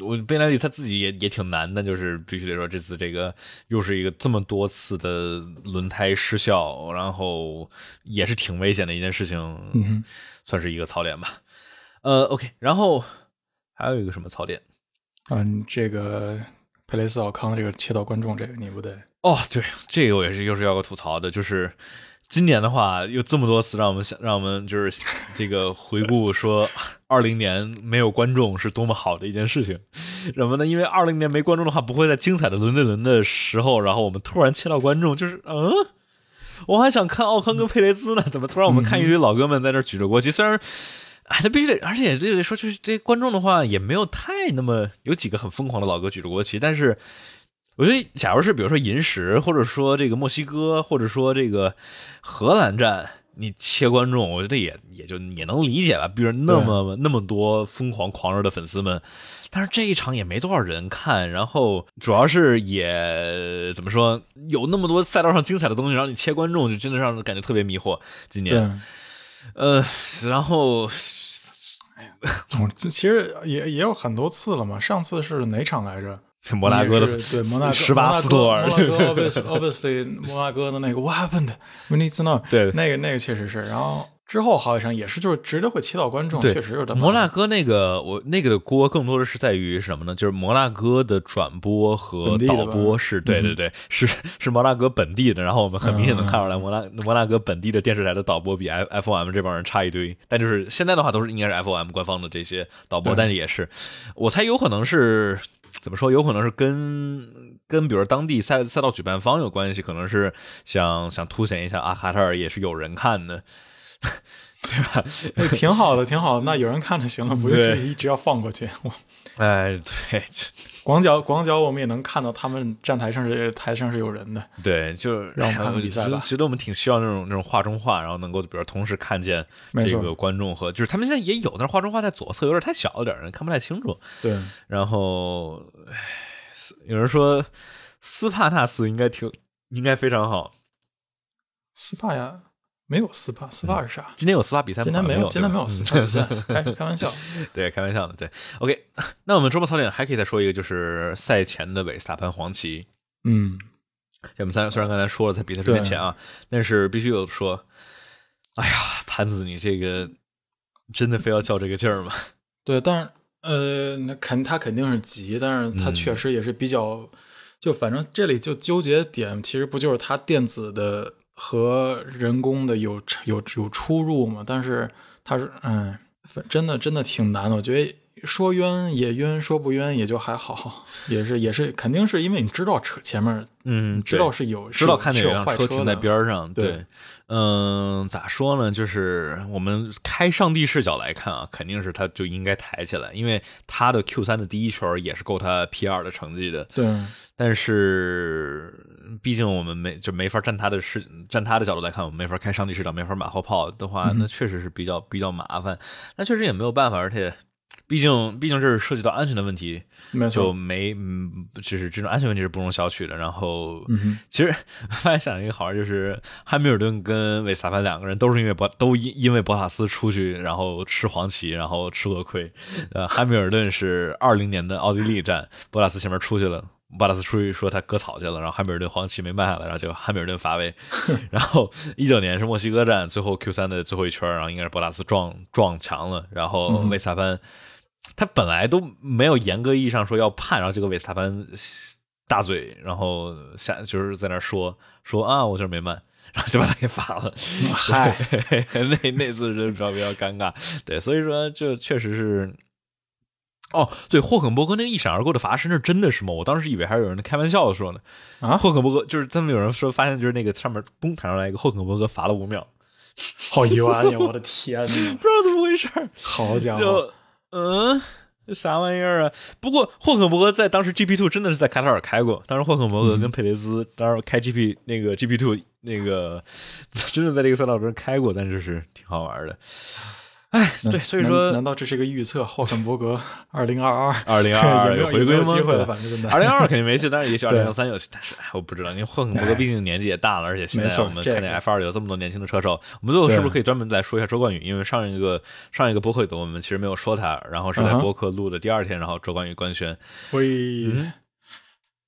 我贝莱利他自己也也挺难的，就是必须得说这次这个又是一个这么多次的轮胎失效，然后也是挺危险的一件事情，算是一个槽点吧。呃，OK，然后还有一个什么槽点？嗯，这个佩雷斯奥康这个切到观众这个你不得？哦，对，这个我也是又是要个吐槽的，就是。今年的话，有这么多次让我们想，让我们就是这个回顾说，<laughs> 二零年没有观众是多么好的一件事情。什么呢？因为二零年没观众的话，不会在精彩的轮对轮的时候，然后我们突然切到观众，就是嗯，我还想看奥康跟佩雷兹呢，怎么突然我们看一堆老哥们在那举着国旗？虽然哎，他必须得，而且这得说，就是这观众的话也没有太那么有几个很疯狂的老哥举着国旗，但是我觉得，假如是比如说银石，或者说这个墨西哥，或者说这个荷兰站，你切观众，我觉得也也就也能理解吧，比如那么那么多疯狂狂热的粉丝们，但是这一场也没多少人看，然后主要是也怎么说，有那么多赛道上精彩的东西，然后你切观众，就真的让人感觉特别迷惑。今年。呃，然后，哎呀，这其实也也有很多次了嘛。上次是哪场来着？摩纳哥的对摩纳哥十八斯托尔，摩纳哥 <laughs> <laughs> obviously 摩纳哥的那个 What happened？We need to know。对，那个那个确实是，然后。之后好几场也是，就是直接会切到观众，确实有点。摩纳哥那个，我那个的锅更多的是在于什么呢？就是摩纳哥的转播和导播是对对对，是是摩纳哥本地的。然后我们很明显能看出来，摩纳摩纳哥本地的电视台的导播比 F F O M 这帮人差一堆。但就是现在的话，都是应该是 F O M 官方的这些导播，但是也是，我猜有可能是怎么说？有可能是跟跟比如当地赛赛道举办方有关系，可能是想想凸显一下啊，卡塔尔也是有人看的。<laughs> 对吧？挺好的，挺好的。那有人看就行了，不用一直要放过去。哎，对，广角广角，我们也能看到他们站台上是台上是有人的。对，就让我们看看比赛吧。觉得我们挺需要那种那种画中画，然后能够比如同时看见这个观众和就是他们现在也有，但是画中画在左侧有点太小了点，人看不太清楚。对，然后有人说斯帕纳斯应该挺应该非常好。斯帕呀。没有斯帕，斯帕是啥？今天有斯帕比赛吗？今天没有，今天没有斯帕比赛，开开玩笑。<laughs> 对，开玩笑的。对，OK。那我们周末槽点还可以再说一个，就是赛前的韦斯塔潘黄旗。嗯，我们三虽然刚才说了在比赛之前啊，但是必须有说，哎呀，潘子，你这个真的非要较这个劲儿吗？对，但是呃，那肯他肯定是急，但是他确实也是比较，就反正这里就纠结点，其实不就是他电子的。和人工的有有有出入嘛？但是他是，嗯，真的真的挺难的。我觉得说冤也冤，说不冤也就还好，也是也是，肯定是因为你知道车前面，嗯，知道是有，知道看见有辆车停在边上，对，嗯，咋说呢？就是我们开上帝视角来看啊，肯定是他就应该抬起来，因为他的 Q 三的第一圈也是够他 P 二的成绩的，对，但是。毕竟我们没就没法站他的视站他的角度来看，我们没法开上帝视角，没法马后炮的话，那确实是比较比较麻烦。那确实也没有办法，而且毕竟毕竟这是涉及到安全的问题，就没嗯，就是这种安全问题是不容小觑的。然后，其实发现想一个好玩，就是汉密尔顿跟韦斯塔潘两个人都是因为博都因因为博塔斯出去，然后吃黄旗，然后吃了亏。呃，汉密尔顿是二零年的奥地利站，博塔斯前面出去了。巴拉斯出去说他割草去了，然后汉密尔顿黄旗没卖下来，然后就汉密尔顿发威。<laughs> 然后一九年是墨西哥站最后 Q 三的最后一圈，然后应该是博拉斯撞撞墙了，然后维斯塔潘他本来都没有严格意义上说要判，然后结果维斯塔潘大嘴，然后下就是在那说说啊我就是没卖，然后就把他给罚了。嗨，<laughs> 那那次是比较比较尴尬，对，所以说就确实是。哦，对，霍肯伯格那个一闪而过的罚是那真的是吗？我当时以为还是有人开玩笑的说呢。啊，霍肯伯格就是他们有人说发现就是那个上面嘣弹上来一个霍肯伯格罚了五秒，<laughs> 好冤呀！我的天哪，<laughs> 不知道怎么回事。<laughs> 好家伙，嗯，这啥玩意儿啊？不过霍肯伯格在当时 GP Two 真的是在卡塔尔开过，当时霍肯伯格跟佩雷兹当时开 GP 那个 GP Two 那个真的在这个赛道中开过，但是是挺好玩的。哎，对，所以说，难道这是一个预测？霍肯伯格 <laughs> 二零二二，二零二二 <laughs> 有回归吗？机会了，反正真的，二零二二肯定没戏，但是也许 <laughs> 二零二三有戏。但是我不知道，因为霍肯伯格毕竟年纪也大了，而且现在我们看见 F 二有这么多年轻的车手，我们最后是不是可以专门再说一下周冠宇？因为上一个上一个播客我们其实没有说他，然后是在播客录的第二天，然后周冠宇官宣。喂，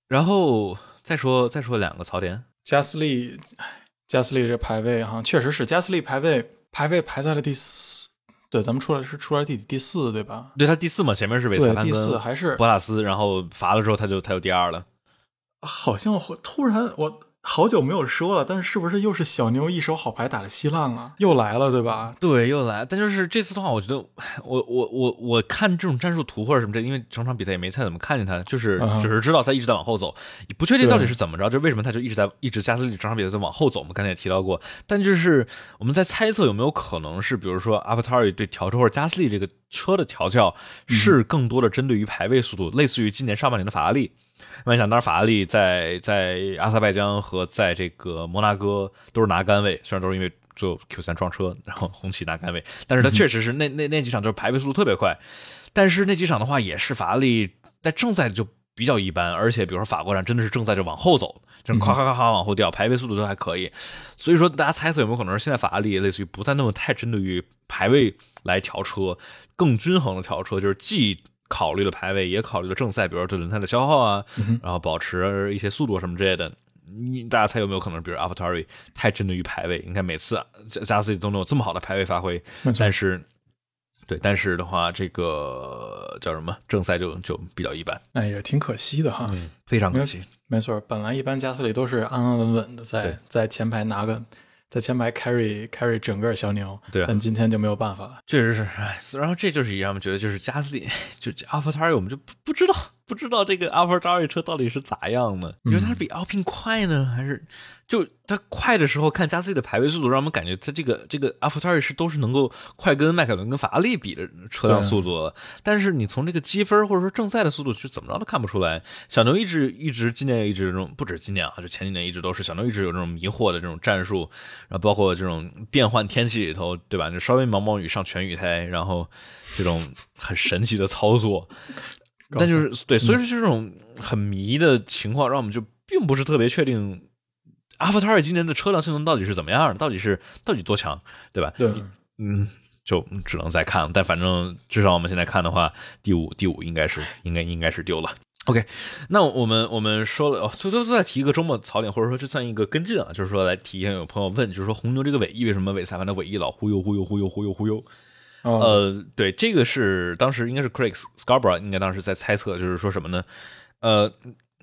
然后再说再说两个槽点，加斯利，加斯利这排位哈，确实是加斯利排位排位排在了第四。对，咱们出来是出来第第四，对吧？对他第四嘛，前面是韦斯塔第四还是博塔斯，然后罚了之后他就他就第二了。好像突然我好久没有说了，但是是不是又是小妞一手好牌打的稀烂了？又来了，对吧？对，又来。但就是这次的话，我觉得 <sighs> 我我我我看这种战术图或者什么这，因为整场比赛也没太怎么看见他，就是只是知道他一直在往后走，不确定到底是怎么着，就为什么他就一直在一直加斯利整场比赛在往后走。我们刚才也提到过，但就是我们在猜测有没有可能是，比如说阿 t 塔 r 对调车或者加斯利这个车的调教是更多的针对于排位速度，类似于今年上半年的法拉利。那你想，当然法拉利在在阿塞拜疆和在这个摩纳哥都是拿杆位，虽然都是因为最后 Q 三撞车，然后红旗拿杆位，但是他确实是那那那几场就是排位速度特别快。但是那几场的话，也是法拉利在正赛就比较一般，而且比如说法国站真的是正赛就往后走，就是咔咔咔咔往后掉，排位速度都还可以。所以说，大家猜测有没有可能是现在法拉利类似于不再那么太针对于排位来调车，更均衡的调车，就是既。考虑了排位，也考虑了正赛，比如说对轮胎的消耗啊，然后保持一些速度什么之类的。你大家猜有没有可能，比如 t a r i 太针对于排位？你看每次加加斯利都能有这么好的排位发挥，但是对，但是的话，这个叫什么正赛就就比较一般。哎，也挺可惜的哈，非常可惜。没错，本来一般加斯利都是安安稳稳的在在前排拿个。在前排 carry carry 整个小牛，对，但今天就没有办法了，确实是，哎，然后这就是让我们觉得，就是加斯利，就阿福塔尔，我们就不不知道。不知道这个阿尔法车到底是咋样的？你说它是比奥聘快呢，还是就它快的时候看加斯利的排位速度，让我们感觉它这个这个阿尔法是都是能够快跟迈凯伦跟法拉利比的车辆速度。但是你从这个积分或者说正赛的速度，是怎么着都看不出来。小牛一直一直今年一直这种，不止今年啊，就前几年一直都是小牛一直有这种迷惑的这种战术，然后包括这种变换天气里头，对吧？就稍微毛毛雨上全雨胎，然后这种很神奇的操作。但就是对，所以说就这种很迷的情况，让我们就并不是特别确定，阿法塔尔今年的车辆性能到底是怎么样的，到底是到底多强，对吧？对，嗯，就只能再看。但反正至少我们现在看的话，第五第五应该是应该应该是丢了。OK，那我们我们说了，哦，最最再提一个周末槽点，或者说这算一个跟进啊，就是说来提一下，有朋友问，就是说红牛这个尾翼为什么尾赛凡的尾翼老忽悠忽悠忽悠忽悠忽悠？呃，对，这个是当时应该是 Craig Scarborough 应该当时在猜测，就是说什么呢？呃，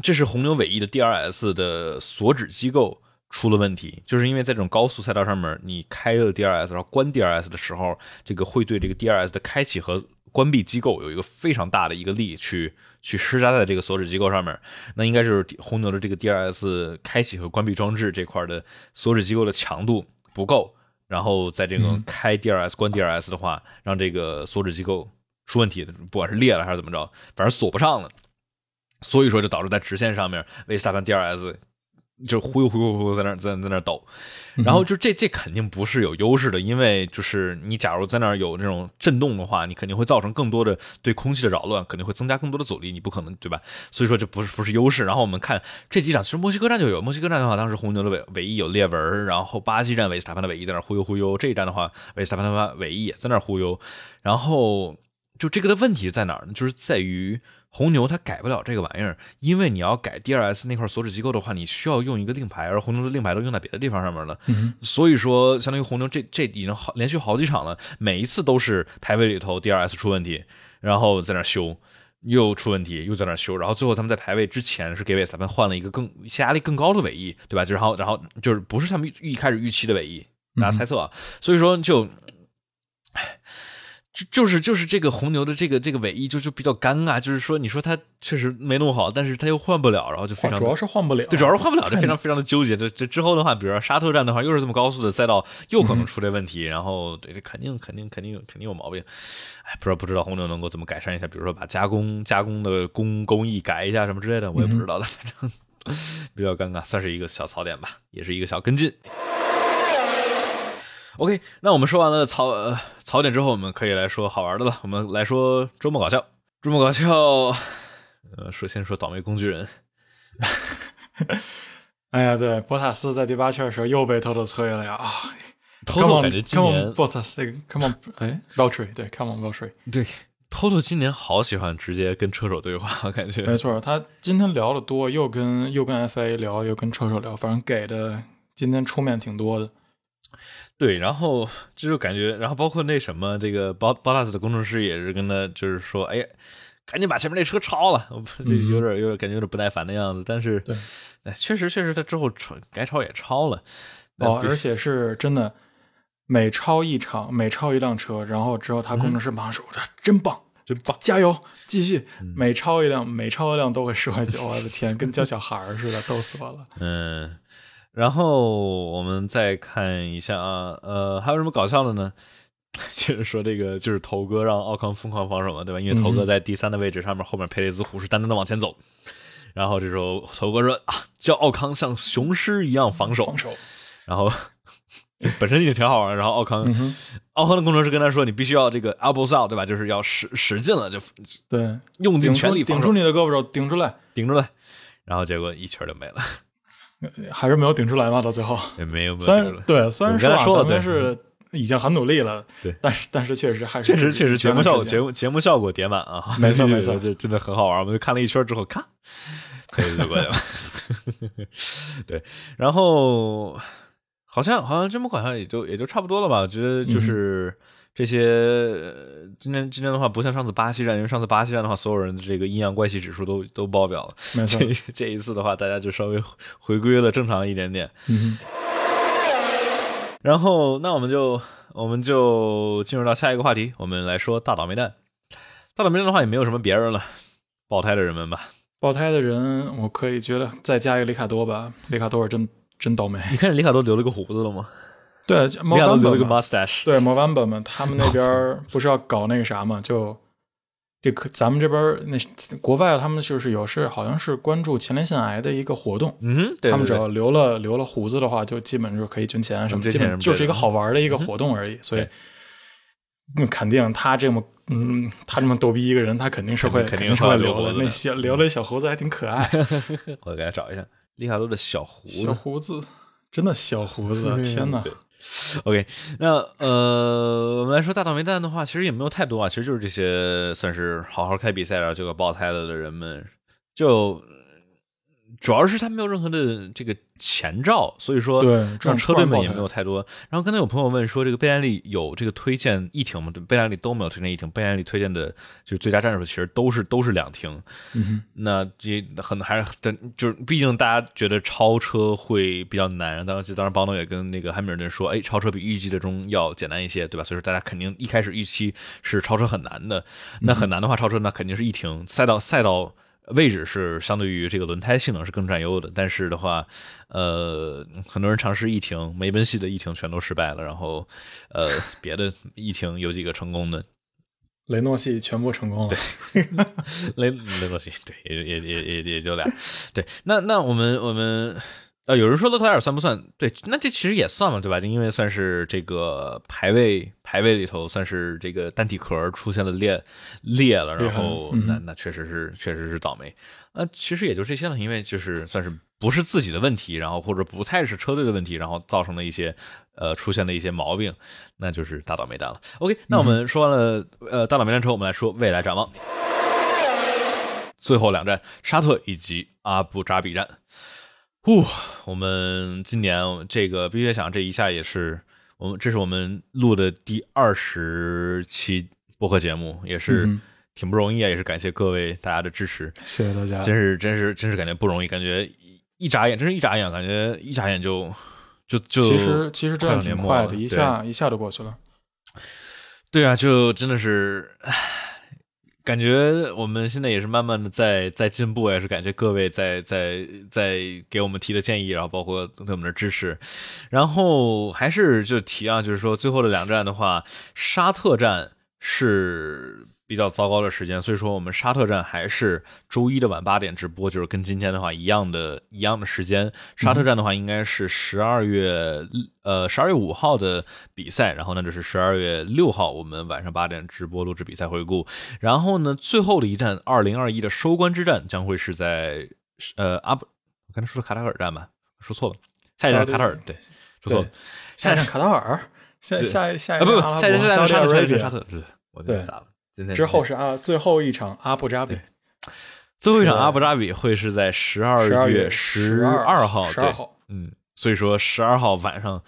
这是红牛尾翼的 DRS 的锁止机构出了问题，就是因为在这种高速赛道上面，你开了 DRS，然后关 DRS 的时候，这个会对这个 DRS 的开启和关闭机构有一个非常大的一个力去去施加在这个锁止机构上面。那应该就是红牛的这个 DRS 开启和关闭装置这块的锁止机构的强度不够。然后在这个开 DRS 关 DRS 的话，让这个锁止机构出问题，不管是裂了还是怎么着，反正锁不上了。所以说就导致在直线上面为萨凡 DRS。就忽悠忽悠忽悠在那在在那抖，然后就这这肯定不是有优势的，因为就是你假如在那儿有那种震动的话，你肯定会造成更多的对空气的扰乱，肯定会增加更多的阻力，你不可能对吧？所以说这不是不是优势。然后我们看这几场，其实墨西哥站就有墨西哥站的话，当时红牛的尾尾翼有裂纹，然后巴西站维斯塔潘的尾翼在那忽悠忽悠，这一站的话维斯塔潘的尾翼也在那忽悠，然后就这个的问题在哪儿呢？就是在于。红牛它改不了这个玩意儿，因为你要改 DRS 那块锁止机构的话，你需要用一个令牌，而红牛的令牌都用在别的地方上面了。所以说，相当于红牛这这已经好连续好几场了，每一次都是排位里头 DRS 出问题，然后在那修，又出问题，又在那修，然后最后他们在排位之前是给尾裁判换了一个更下压力更高的尾翼，对吧？就然后然后就是不是他们一开始预期的尾翼，大家猜测啊。所以说就，唉。就就是就是这个红牛的这个这个尾翼就就比较尴尬，就是说你说它确实没弄好，但是它又换不了，然后就非常主要是换不了，对，主要是换不了，就非常非常的纠结。这这之后的话，比如说沙特站的话，又是这么高速的赛道，又可能出这问题，然后对，这肯定肯定肯定肯定有毛病。哎，不知道不知道红牛能够怎么改善一下，比如说把加工加工的工工艺改一下什么之类的，我也不知道的，反正 <laughs> 比较尴尬，算是一个小槽点吧，也是一个小跟进。OK，那我们说完了槽呃槽点之后，我们可以来说好玩的了。我们来说周末搞笑，周末搞笑。呃，首先说倒霉工具人。<laughs> 哎呀，对，博塔斯在第八圈的时候又被偷偷催了呀啊！偷偷感觉今年博塔斯，Come on，哎 r y 对，Come on r y 对，偷偷今年好喜欢直接跟车手对话，<laughs> 感觉没错。他今天聊的多，又跟又跟 FA 聊，又跟车手聊，反正给的今天出面挺多的。对，然后这就感觉，然后包括那什么，这个包包大斯的工程师也是跟他，就是说，哎呀，赶紧把前面那车超了，<laughs> 这有点有点感觉有点不耐烦的样子。但是，对，哎，确实确实他之后超该超也超了。哦，而且是真的，每超一场，每超一辆车，然后之后他工程师马上说：“真棒，真棒，加油，继续。”每超一辆，每超一辆都会十块九，我的天，跟教小孩似的，逗死我了。嗯，然后我们再看一下啊，呃，还有什么搞笑的呢？<laughs> 就是说这个，就是头哥让奥康疯狂防守嘛，对吧？因为头哥在第三的位置上面，后面佩雷兹虎视眈眈的往前走。然后这时候头哥说：“啊，叫奥康像雄狮一样防守。”防守。然后 <laughs> 本身已经挺好玩，然后奥康，奥康的工程师跟他说：“你必须要这个 elbow out，对吧？就是要使使劲了，就对，用尽全力顶住你的胳膊肘，顶出来，顶出来。”然后结果一圈就没了，还是没有顶出来嘛？到最后也没有。虽然对，虽然说咱们是已经很努力了，对，但是但是确实还是确实确实节目效果节目节目效果叠满啊，<laughs> 没错没错，<laughs> 这真的很好玩。我们就看了一圈之后，看，就过去了。<laughs> 对，然后。好像好像这么好像也就也就差不多了吧。我觉得就是这些。今天今天的话，不像上次巴西站，因为上次巴西站的话，所有人的这个阴阳怪气指数都都爆表了。没错，这这一次的话，大家就稍微回归了正常一点点。嗯。然后，那我们就我们就进入到下一个话题，我们来说大倒霉蛋。大倒霉蛋的话，也没有什么别人了，爆胎的人们吧。爆胎的人，我可以觉得再加一个里卡多吧。里卡多是真。真倒霉！你看里卡多留了个胡子了吗？对，里卡多留了个 mustache。对，摩班本们他们那边 <laughs> 不是要搞那个啥嘛？就这可咱们这边那国外他们就是有是好像是关注前列腺癌的一个活动。嗯，他们只要留了留了胡子的话，就基本就可以捐钱什么，基本就是一个好玩的一个活动而已。所以，那肯定他这么嗯，他这么逗逼一个人，他肯定是会肯定是会留的。那小留了小胡子还挺可爱。<laughs> 我给他找一下。利卡多的小胡子，小胡子，真的小胡子，<laughs> 天哪 <laughs> OK，那呃，我们来说大倒霉蛋的话，其实也没有太多啊，其实就是这些算是好好开比赛然后结果爆胎了的人们，就。主要是他没有任何的这个前兆，所以说让车队们也没有太多。然后刚才有朋友问说，这个贝莱利有这个推荐一停吗？对，贝莱利都没有推荐一停，贝莱利推荐的就是最佳战术，其实都是都是两停。嗯，那这很还是就是毕竟大家觉得超车会比较难。当时当时邦诺也跟那个汉密尔顿说，哎，超车比预计的中要简单一些，对吧？所以说大家肯定一开始预期是超车很难的。那很难的话，超车那肯定是一停，赛道赛道。位置是相对于这个轮胎性能是更占优的，但是的话，呃，很多人尝试一停，梅奔系的一停全都失败了，然后，呃，<laughs> 别的一停有几个成功的，雷诺系全部成功了，对，<laughs> 雷雷诺系对，也也也也也就俩，对，那那我们我们。呃，有人说勒克莱尔算不算？对，那这其实也算嘛，对吧？就因为算是这个排位排位里头，算是这个单体壳出现了裂裂了，然后那那确实是确实是倒霉。呃，其实也就这些了，因为就是算是不是自己的问题，然后或者不太是车队的问题，然后造成了一些呃出现的一些毛病，那就是大倒霉蛋了。OK，那我们说完了呃大倒霉蛋之后，我们来说未来展望。最后两站，沙特以及阿布扎比站。呼，我们今年这个必须想，这一下也是我们，这是我们录的第二十期播客节目，也是挺不容易啊，也是感谢各位大家的支持，谢谢大家，真是真是真是感觉不容易，感觉一眨眼，真是一眨眼，感觉一眨眼就就就其实其实这样挺快的，一下一下就过去了，对啊，就真的是唉。感觉我们现在也是慢慢的在在进步，也是感谢各位在在在给我们提的建议，然后包括对我们的支持，然后还是就提啊，就是说最后的两站的话，沙特站是。比较糟糕的时间，所以说我们沙特站还是周一的晚八点直播，就是跟今天的话一样的一样的时间。沙特站的话应该是十二月呃十二月五号的比赛，然后呢这是十二月六号我们晚上八点直播录制比赛回顾。然后呢最后的一站二零二一的收官之战将会是在呃阿布，我刚才说的卡塔尔站吧，说错了，下一站卡塔尔对，说错了，下一站卡塔尔，下下一下一不不下一站下沙特沙特，对，我这咋了？之后是啊，最后一场阿布扎比，最后一场阿布扎比会是在十二月十二号，十二号，嗯，所以说十二号晚上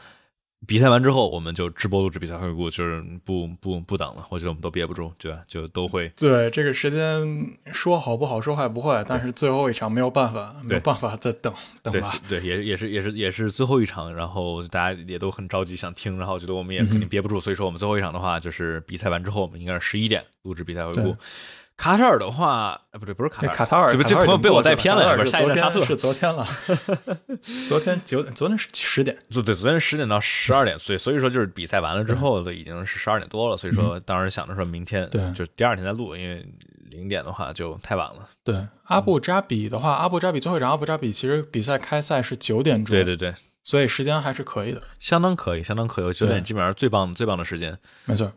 比赛完之后，我们就直播录制比赛回顾，就是不不不等了。我觉得我们都憋不住，对吧？就都会对这个时间说好不好，说坏不坏，但是最后一场没有办法，没有办法再等等对吧。对，也也是也是也是最后一场，然后大家也都很着急想听，然后觉得我们也肯定憋不住，所以说我们最后一场的话，就是比赛完之后，我们应该是十一点录制比赛回顾对。卡塔尔的话，呃，不对，不是卡塔尔，这卡塔尔，这朋友被我带偏了，不是下一站沙特，是昨天了，<laughs> 昨天九点，昨天是十点，对对，昨天十点到十二点，所以所以说就是比赛完了之后都已经是十二点多了，所以说当时想着说明天嗯对。就第二天再录，因为零点的话就太晚了。对，阿布扎比的话，阿布扎比最后一场，阿布扎比其实比赛开赛是九点钟，对对对，所以时间还是可以的，相当可以，相当可以，九点对。基本上最棒最棒的时间。没错。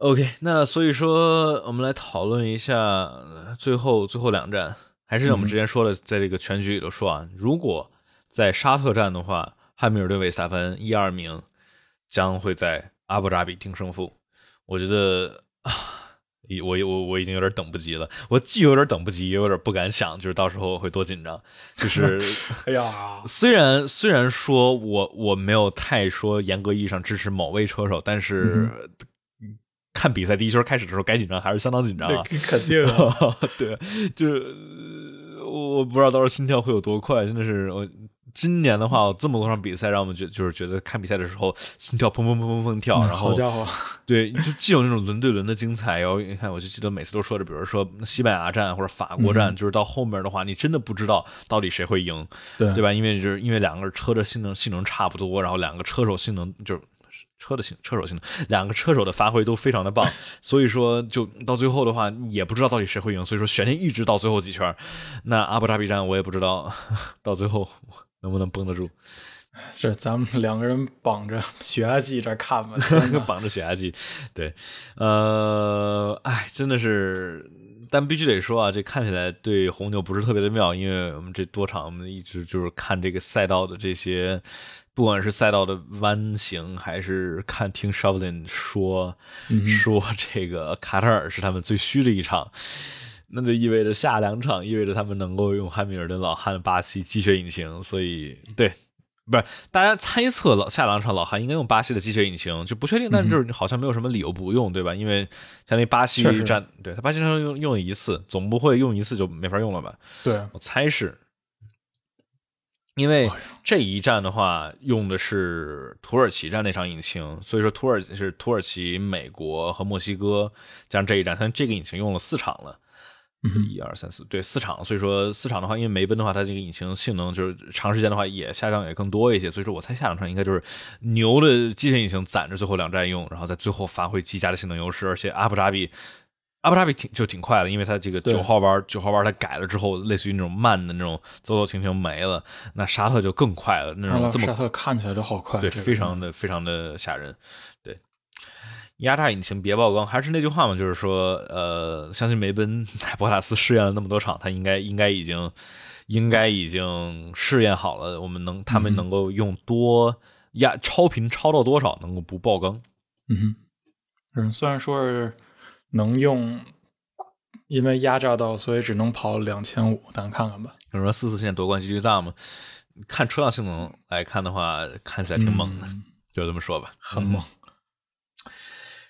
OK，那所以说我们来讨论一下呃最后最后两站，还是我们之前说的，在这个全局里头说啊，如果在沙特站的话，汉密尔顿、韦斯塔潘一二名将会在阿布扎比定胜负。我觉得啊，已我我我已经有点等不及了，我既有点等不及，也有点不敢想，就是到时候会多紧张。就是 <laughs> 哎呀，虽然虽然说我我没有太说严格意义上支持某位车手，但是。看比赛第一圈开始的时候，该紧张还是相当紧张啊！肯定啊，<laughs> 对，就是呃我我不知道到时候心跳会有多快，真的是我今年的话，有这么多场比赛，让我们觉就是觉得看比赛的时候心跳砰砰砰砰砰跳，然后好家伙，<laughs> 对，就既有那种轮对轮的精彩，然后你看，我就记得每次都说着，比如说西班牙站或者法国站，就是到后面的话，你真的不知道到底谁会赢，对对吧？因为就是因为两个车的性能性能差不多，然后两个车手性能就是。车的性车手性能，两个车手的发挥都非常的棒，所以说就到最后的话也不知道到底谁会赢，所以说悬念一直到最后几圈。那阿布扎比站我也不知道 <laughs> 到最后能不能绷得住，是咱们两个人绑着 <laughs> 血压计这看吧，<laughs> 绑着血压计。对，呃，哎，真的是，但必须得说啊，这看起来对红牛不是特别的妙，因为我们这多场我们一直就是看这个赛道的这些。不管是赛道的弯形，还是看听 s h o v l i n 说、嗯说这个卡塔尔是他们最虚的一场，那就意味着下两场意味着他们能够用汉密尔顿老汉巴西积雪引擎，所以对，不是大家猜测老下两场老汉应该用巴西的机械引擎，就不确定，但是就是好像没有什么理由不用，对吧？因为相当于巴西确实。站，对他巴西上用用了一次，总不会用一次就没法用了吧？对，我猜是，因为这一战的话用的是土耳其站那场引擎，所以说土耳是土耳其、美国和墨西哥加上这一站，它这个引擎用了四场了。嗯一二三四，对，四场。所以说四场的话，因为梅奔的话，它这个引擎性能就是长时间的话也下降也更多一些。所以说我猜下两场应该就是牛的机械引擎攒着最后两站用，然后在最后发挥极佳的性能优势。而且阿布扎比，阿布扎比挺就挺快的，因为它这个九号弯九号弯它改了之后，类似于那种慢的那种走走停停没了。那沙特就更快了，那种这么沙特看起来就好快，对，这个非常的非常的吓人。对，压榨引擎别爆缸，还是那句话嘛，就是说，呃，相信梅奔在 <laughs> 博塔斯试验了那么多场，他应该应该已经应该已经试验好了，我们能他们嗯能够用多压超频超到多少能够不爆缸。嗯哼，嗯，虽然说是能用，因为压榨到，所以只能跑两千五，咱看看吧。有人说四四线夺冠几率大吗？看车辆性能来看的话，看起来挺猛的，嗯就这么说吧，很猛。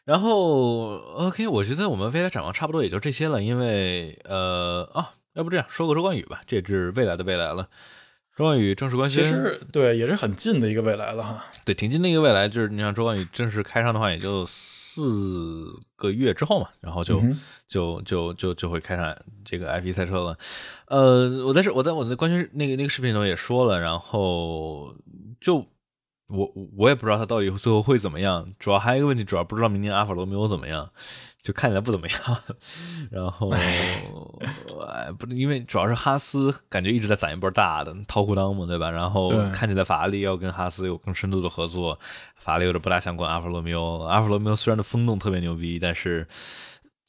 然后，OK，我觉得我们未来展望差不多也就这些了，因为呃啊，要不这样说个周冠宇吧，这是未来的未来了。周冠宇正式官宣，其实对，也是很近的一个未来了哈。对挺近的一个未来，就是你像周冠宇正式开上的话，也就四个月之后嘛，然后就、嗯就就就就会开上这个 IP 赛车了。呃，我在这我在我在官宣那个那个视频里头也说了，然后就我我也不知道他到底最后会怎么样，主要还有一个问题，主要不知道明年阿法罗没有怎么样。就看起来不怎么样，<laughs> 然后哎，不，因为主要是哈斯感觉一直在攒一波大的掏裤裆嘛，对吧？然后看起来法拉利要跟哈斯有更深度的合作，法拉利有点不大想管阿法罗密欧。阿法罗密欧虽然的风洞特别牛逼，但是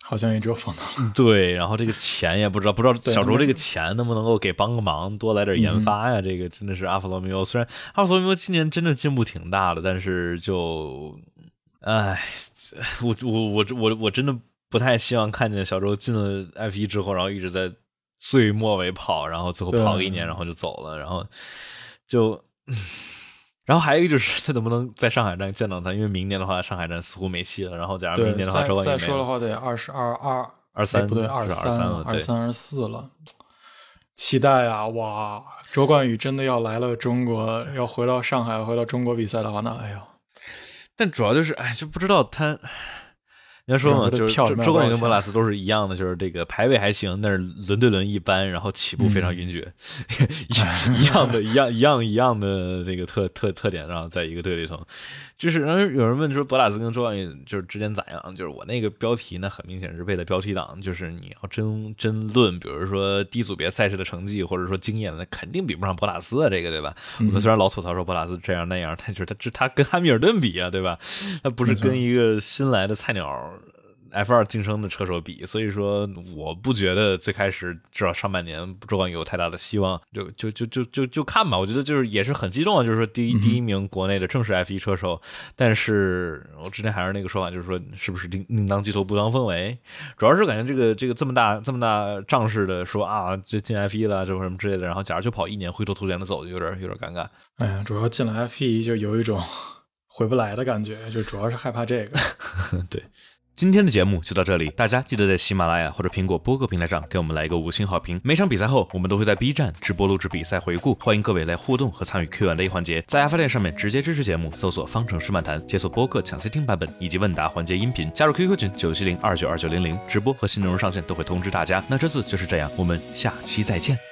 好像也只有风到对，然后这个钱也不知道，不知道小周这个钱能不能够给帮个忙，多来点研发呀？这个真的是阿法罗密欧，虽然阿法罗密欧今年真的进步挺大的，但是就，唉，我我我我我真的不太希望看见小周进了 F 一之后，然后一直在最末尾跑，然后最后跑个一年，然后就走了，然后就。然后还有一个就是他能不能在上海站见到他，因为明年的话上海站似乎没戏了。然后假如明年的话，再再说的话得二十二二二三不对二三了，二三二四了。期待啊！哇，周冠宇真的要来了中国，要回到上海，回到中国比赛的话，那哎呦！但主要就是，哎，就不知道他。人家说嘛，就是周冠宇跟莫拉斯都是一样的，就是这个排位还行，但是轮对轮一般，然后起步非常晕厥，一 <laughs> 样的一样一样一样的这个特特特点，然后在一个队里头，就是有人问说博拉斯跟周冠宇就是之间咋样？就是我那个标题呢很明显是为了标题党，就是你要真真论，比如说低组别赛事的成绩或者说经验，那肯定比不上博拉斯啊，这个对吧？我们虽然老吐槽说博拉斯这样那样，但是他这他跟汉密尔顿比啊，对吧？他不是跟一个新来的菜鸟。F 二晋升的车手比，所以说我不觉得最开始至少上半年周冠宇有太大的希望，就就就就就就看吧。我觉得就是也是很激动啊，就是说第一第一名国内的正式 F 一车手，但是我之前还是那个说法，就是说是不是另另当鸡头不当凤尾，主要是感觉这个这个这么大这么大仗势的说啊，就进 F 一了，这什么之类的，然后假如就跑一年灰头土脸的走，就有点有点尴尬。哎呀，主要进了 F 一就有一种 <laughs> 回不来的感觉，就主要是害怕这个。<laughs> 对。今天的节目就到这里，大家记得在喜马拉雅或者苹果播客平台上给我们来一个五星好评。每场比赛后，我们都会在 B 站直播录制比赛回顾，欢迎各位来互动和参与 Q&A 环节。在阿发店上面直接支持节目，搜索“方程式漫谈”，解锁播客抢先听版本以及问答环节音频，加入 QQ 群九七零二九二九零零，直播和新内容上线都会通知大家。那这次就是这样，我们下期再见。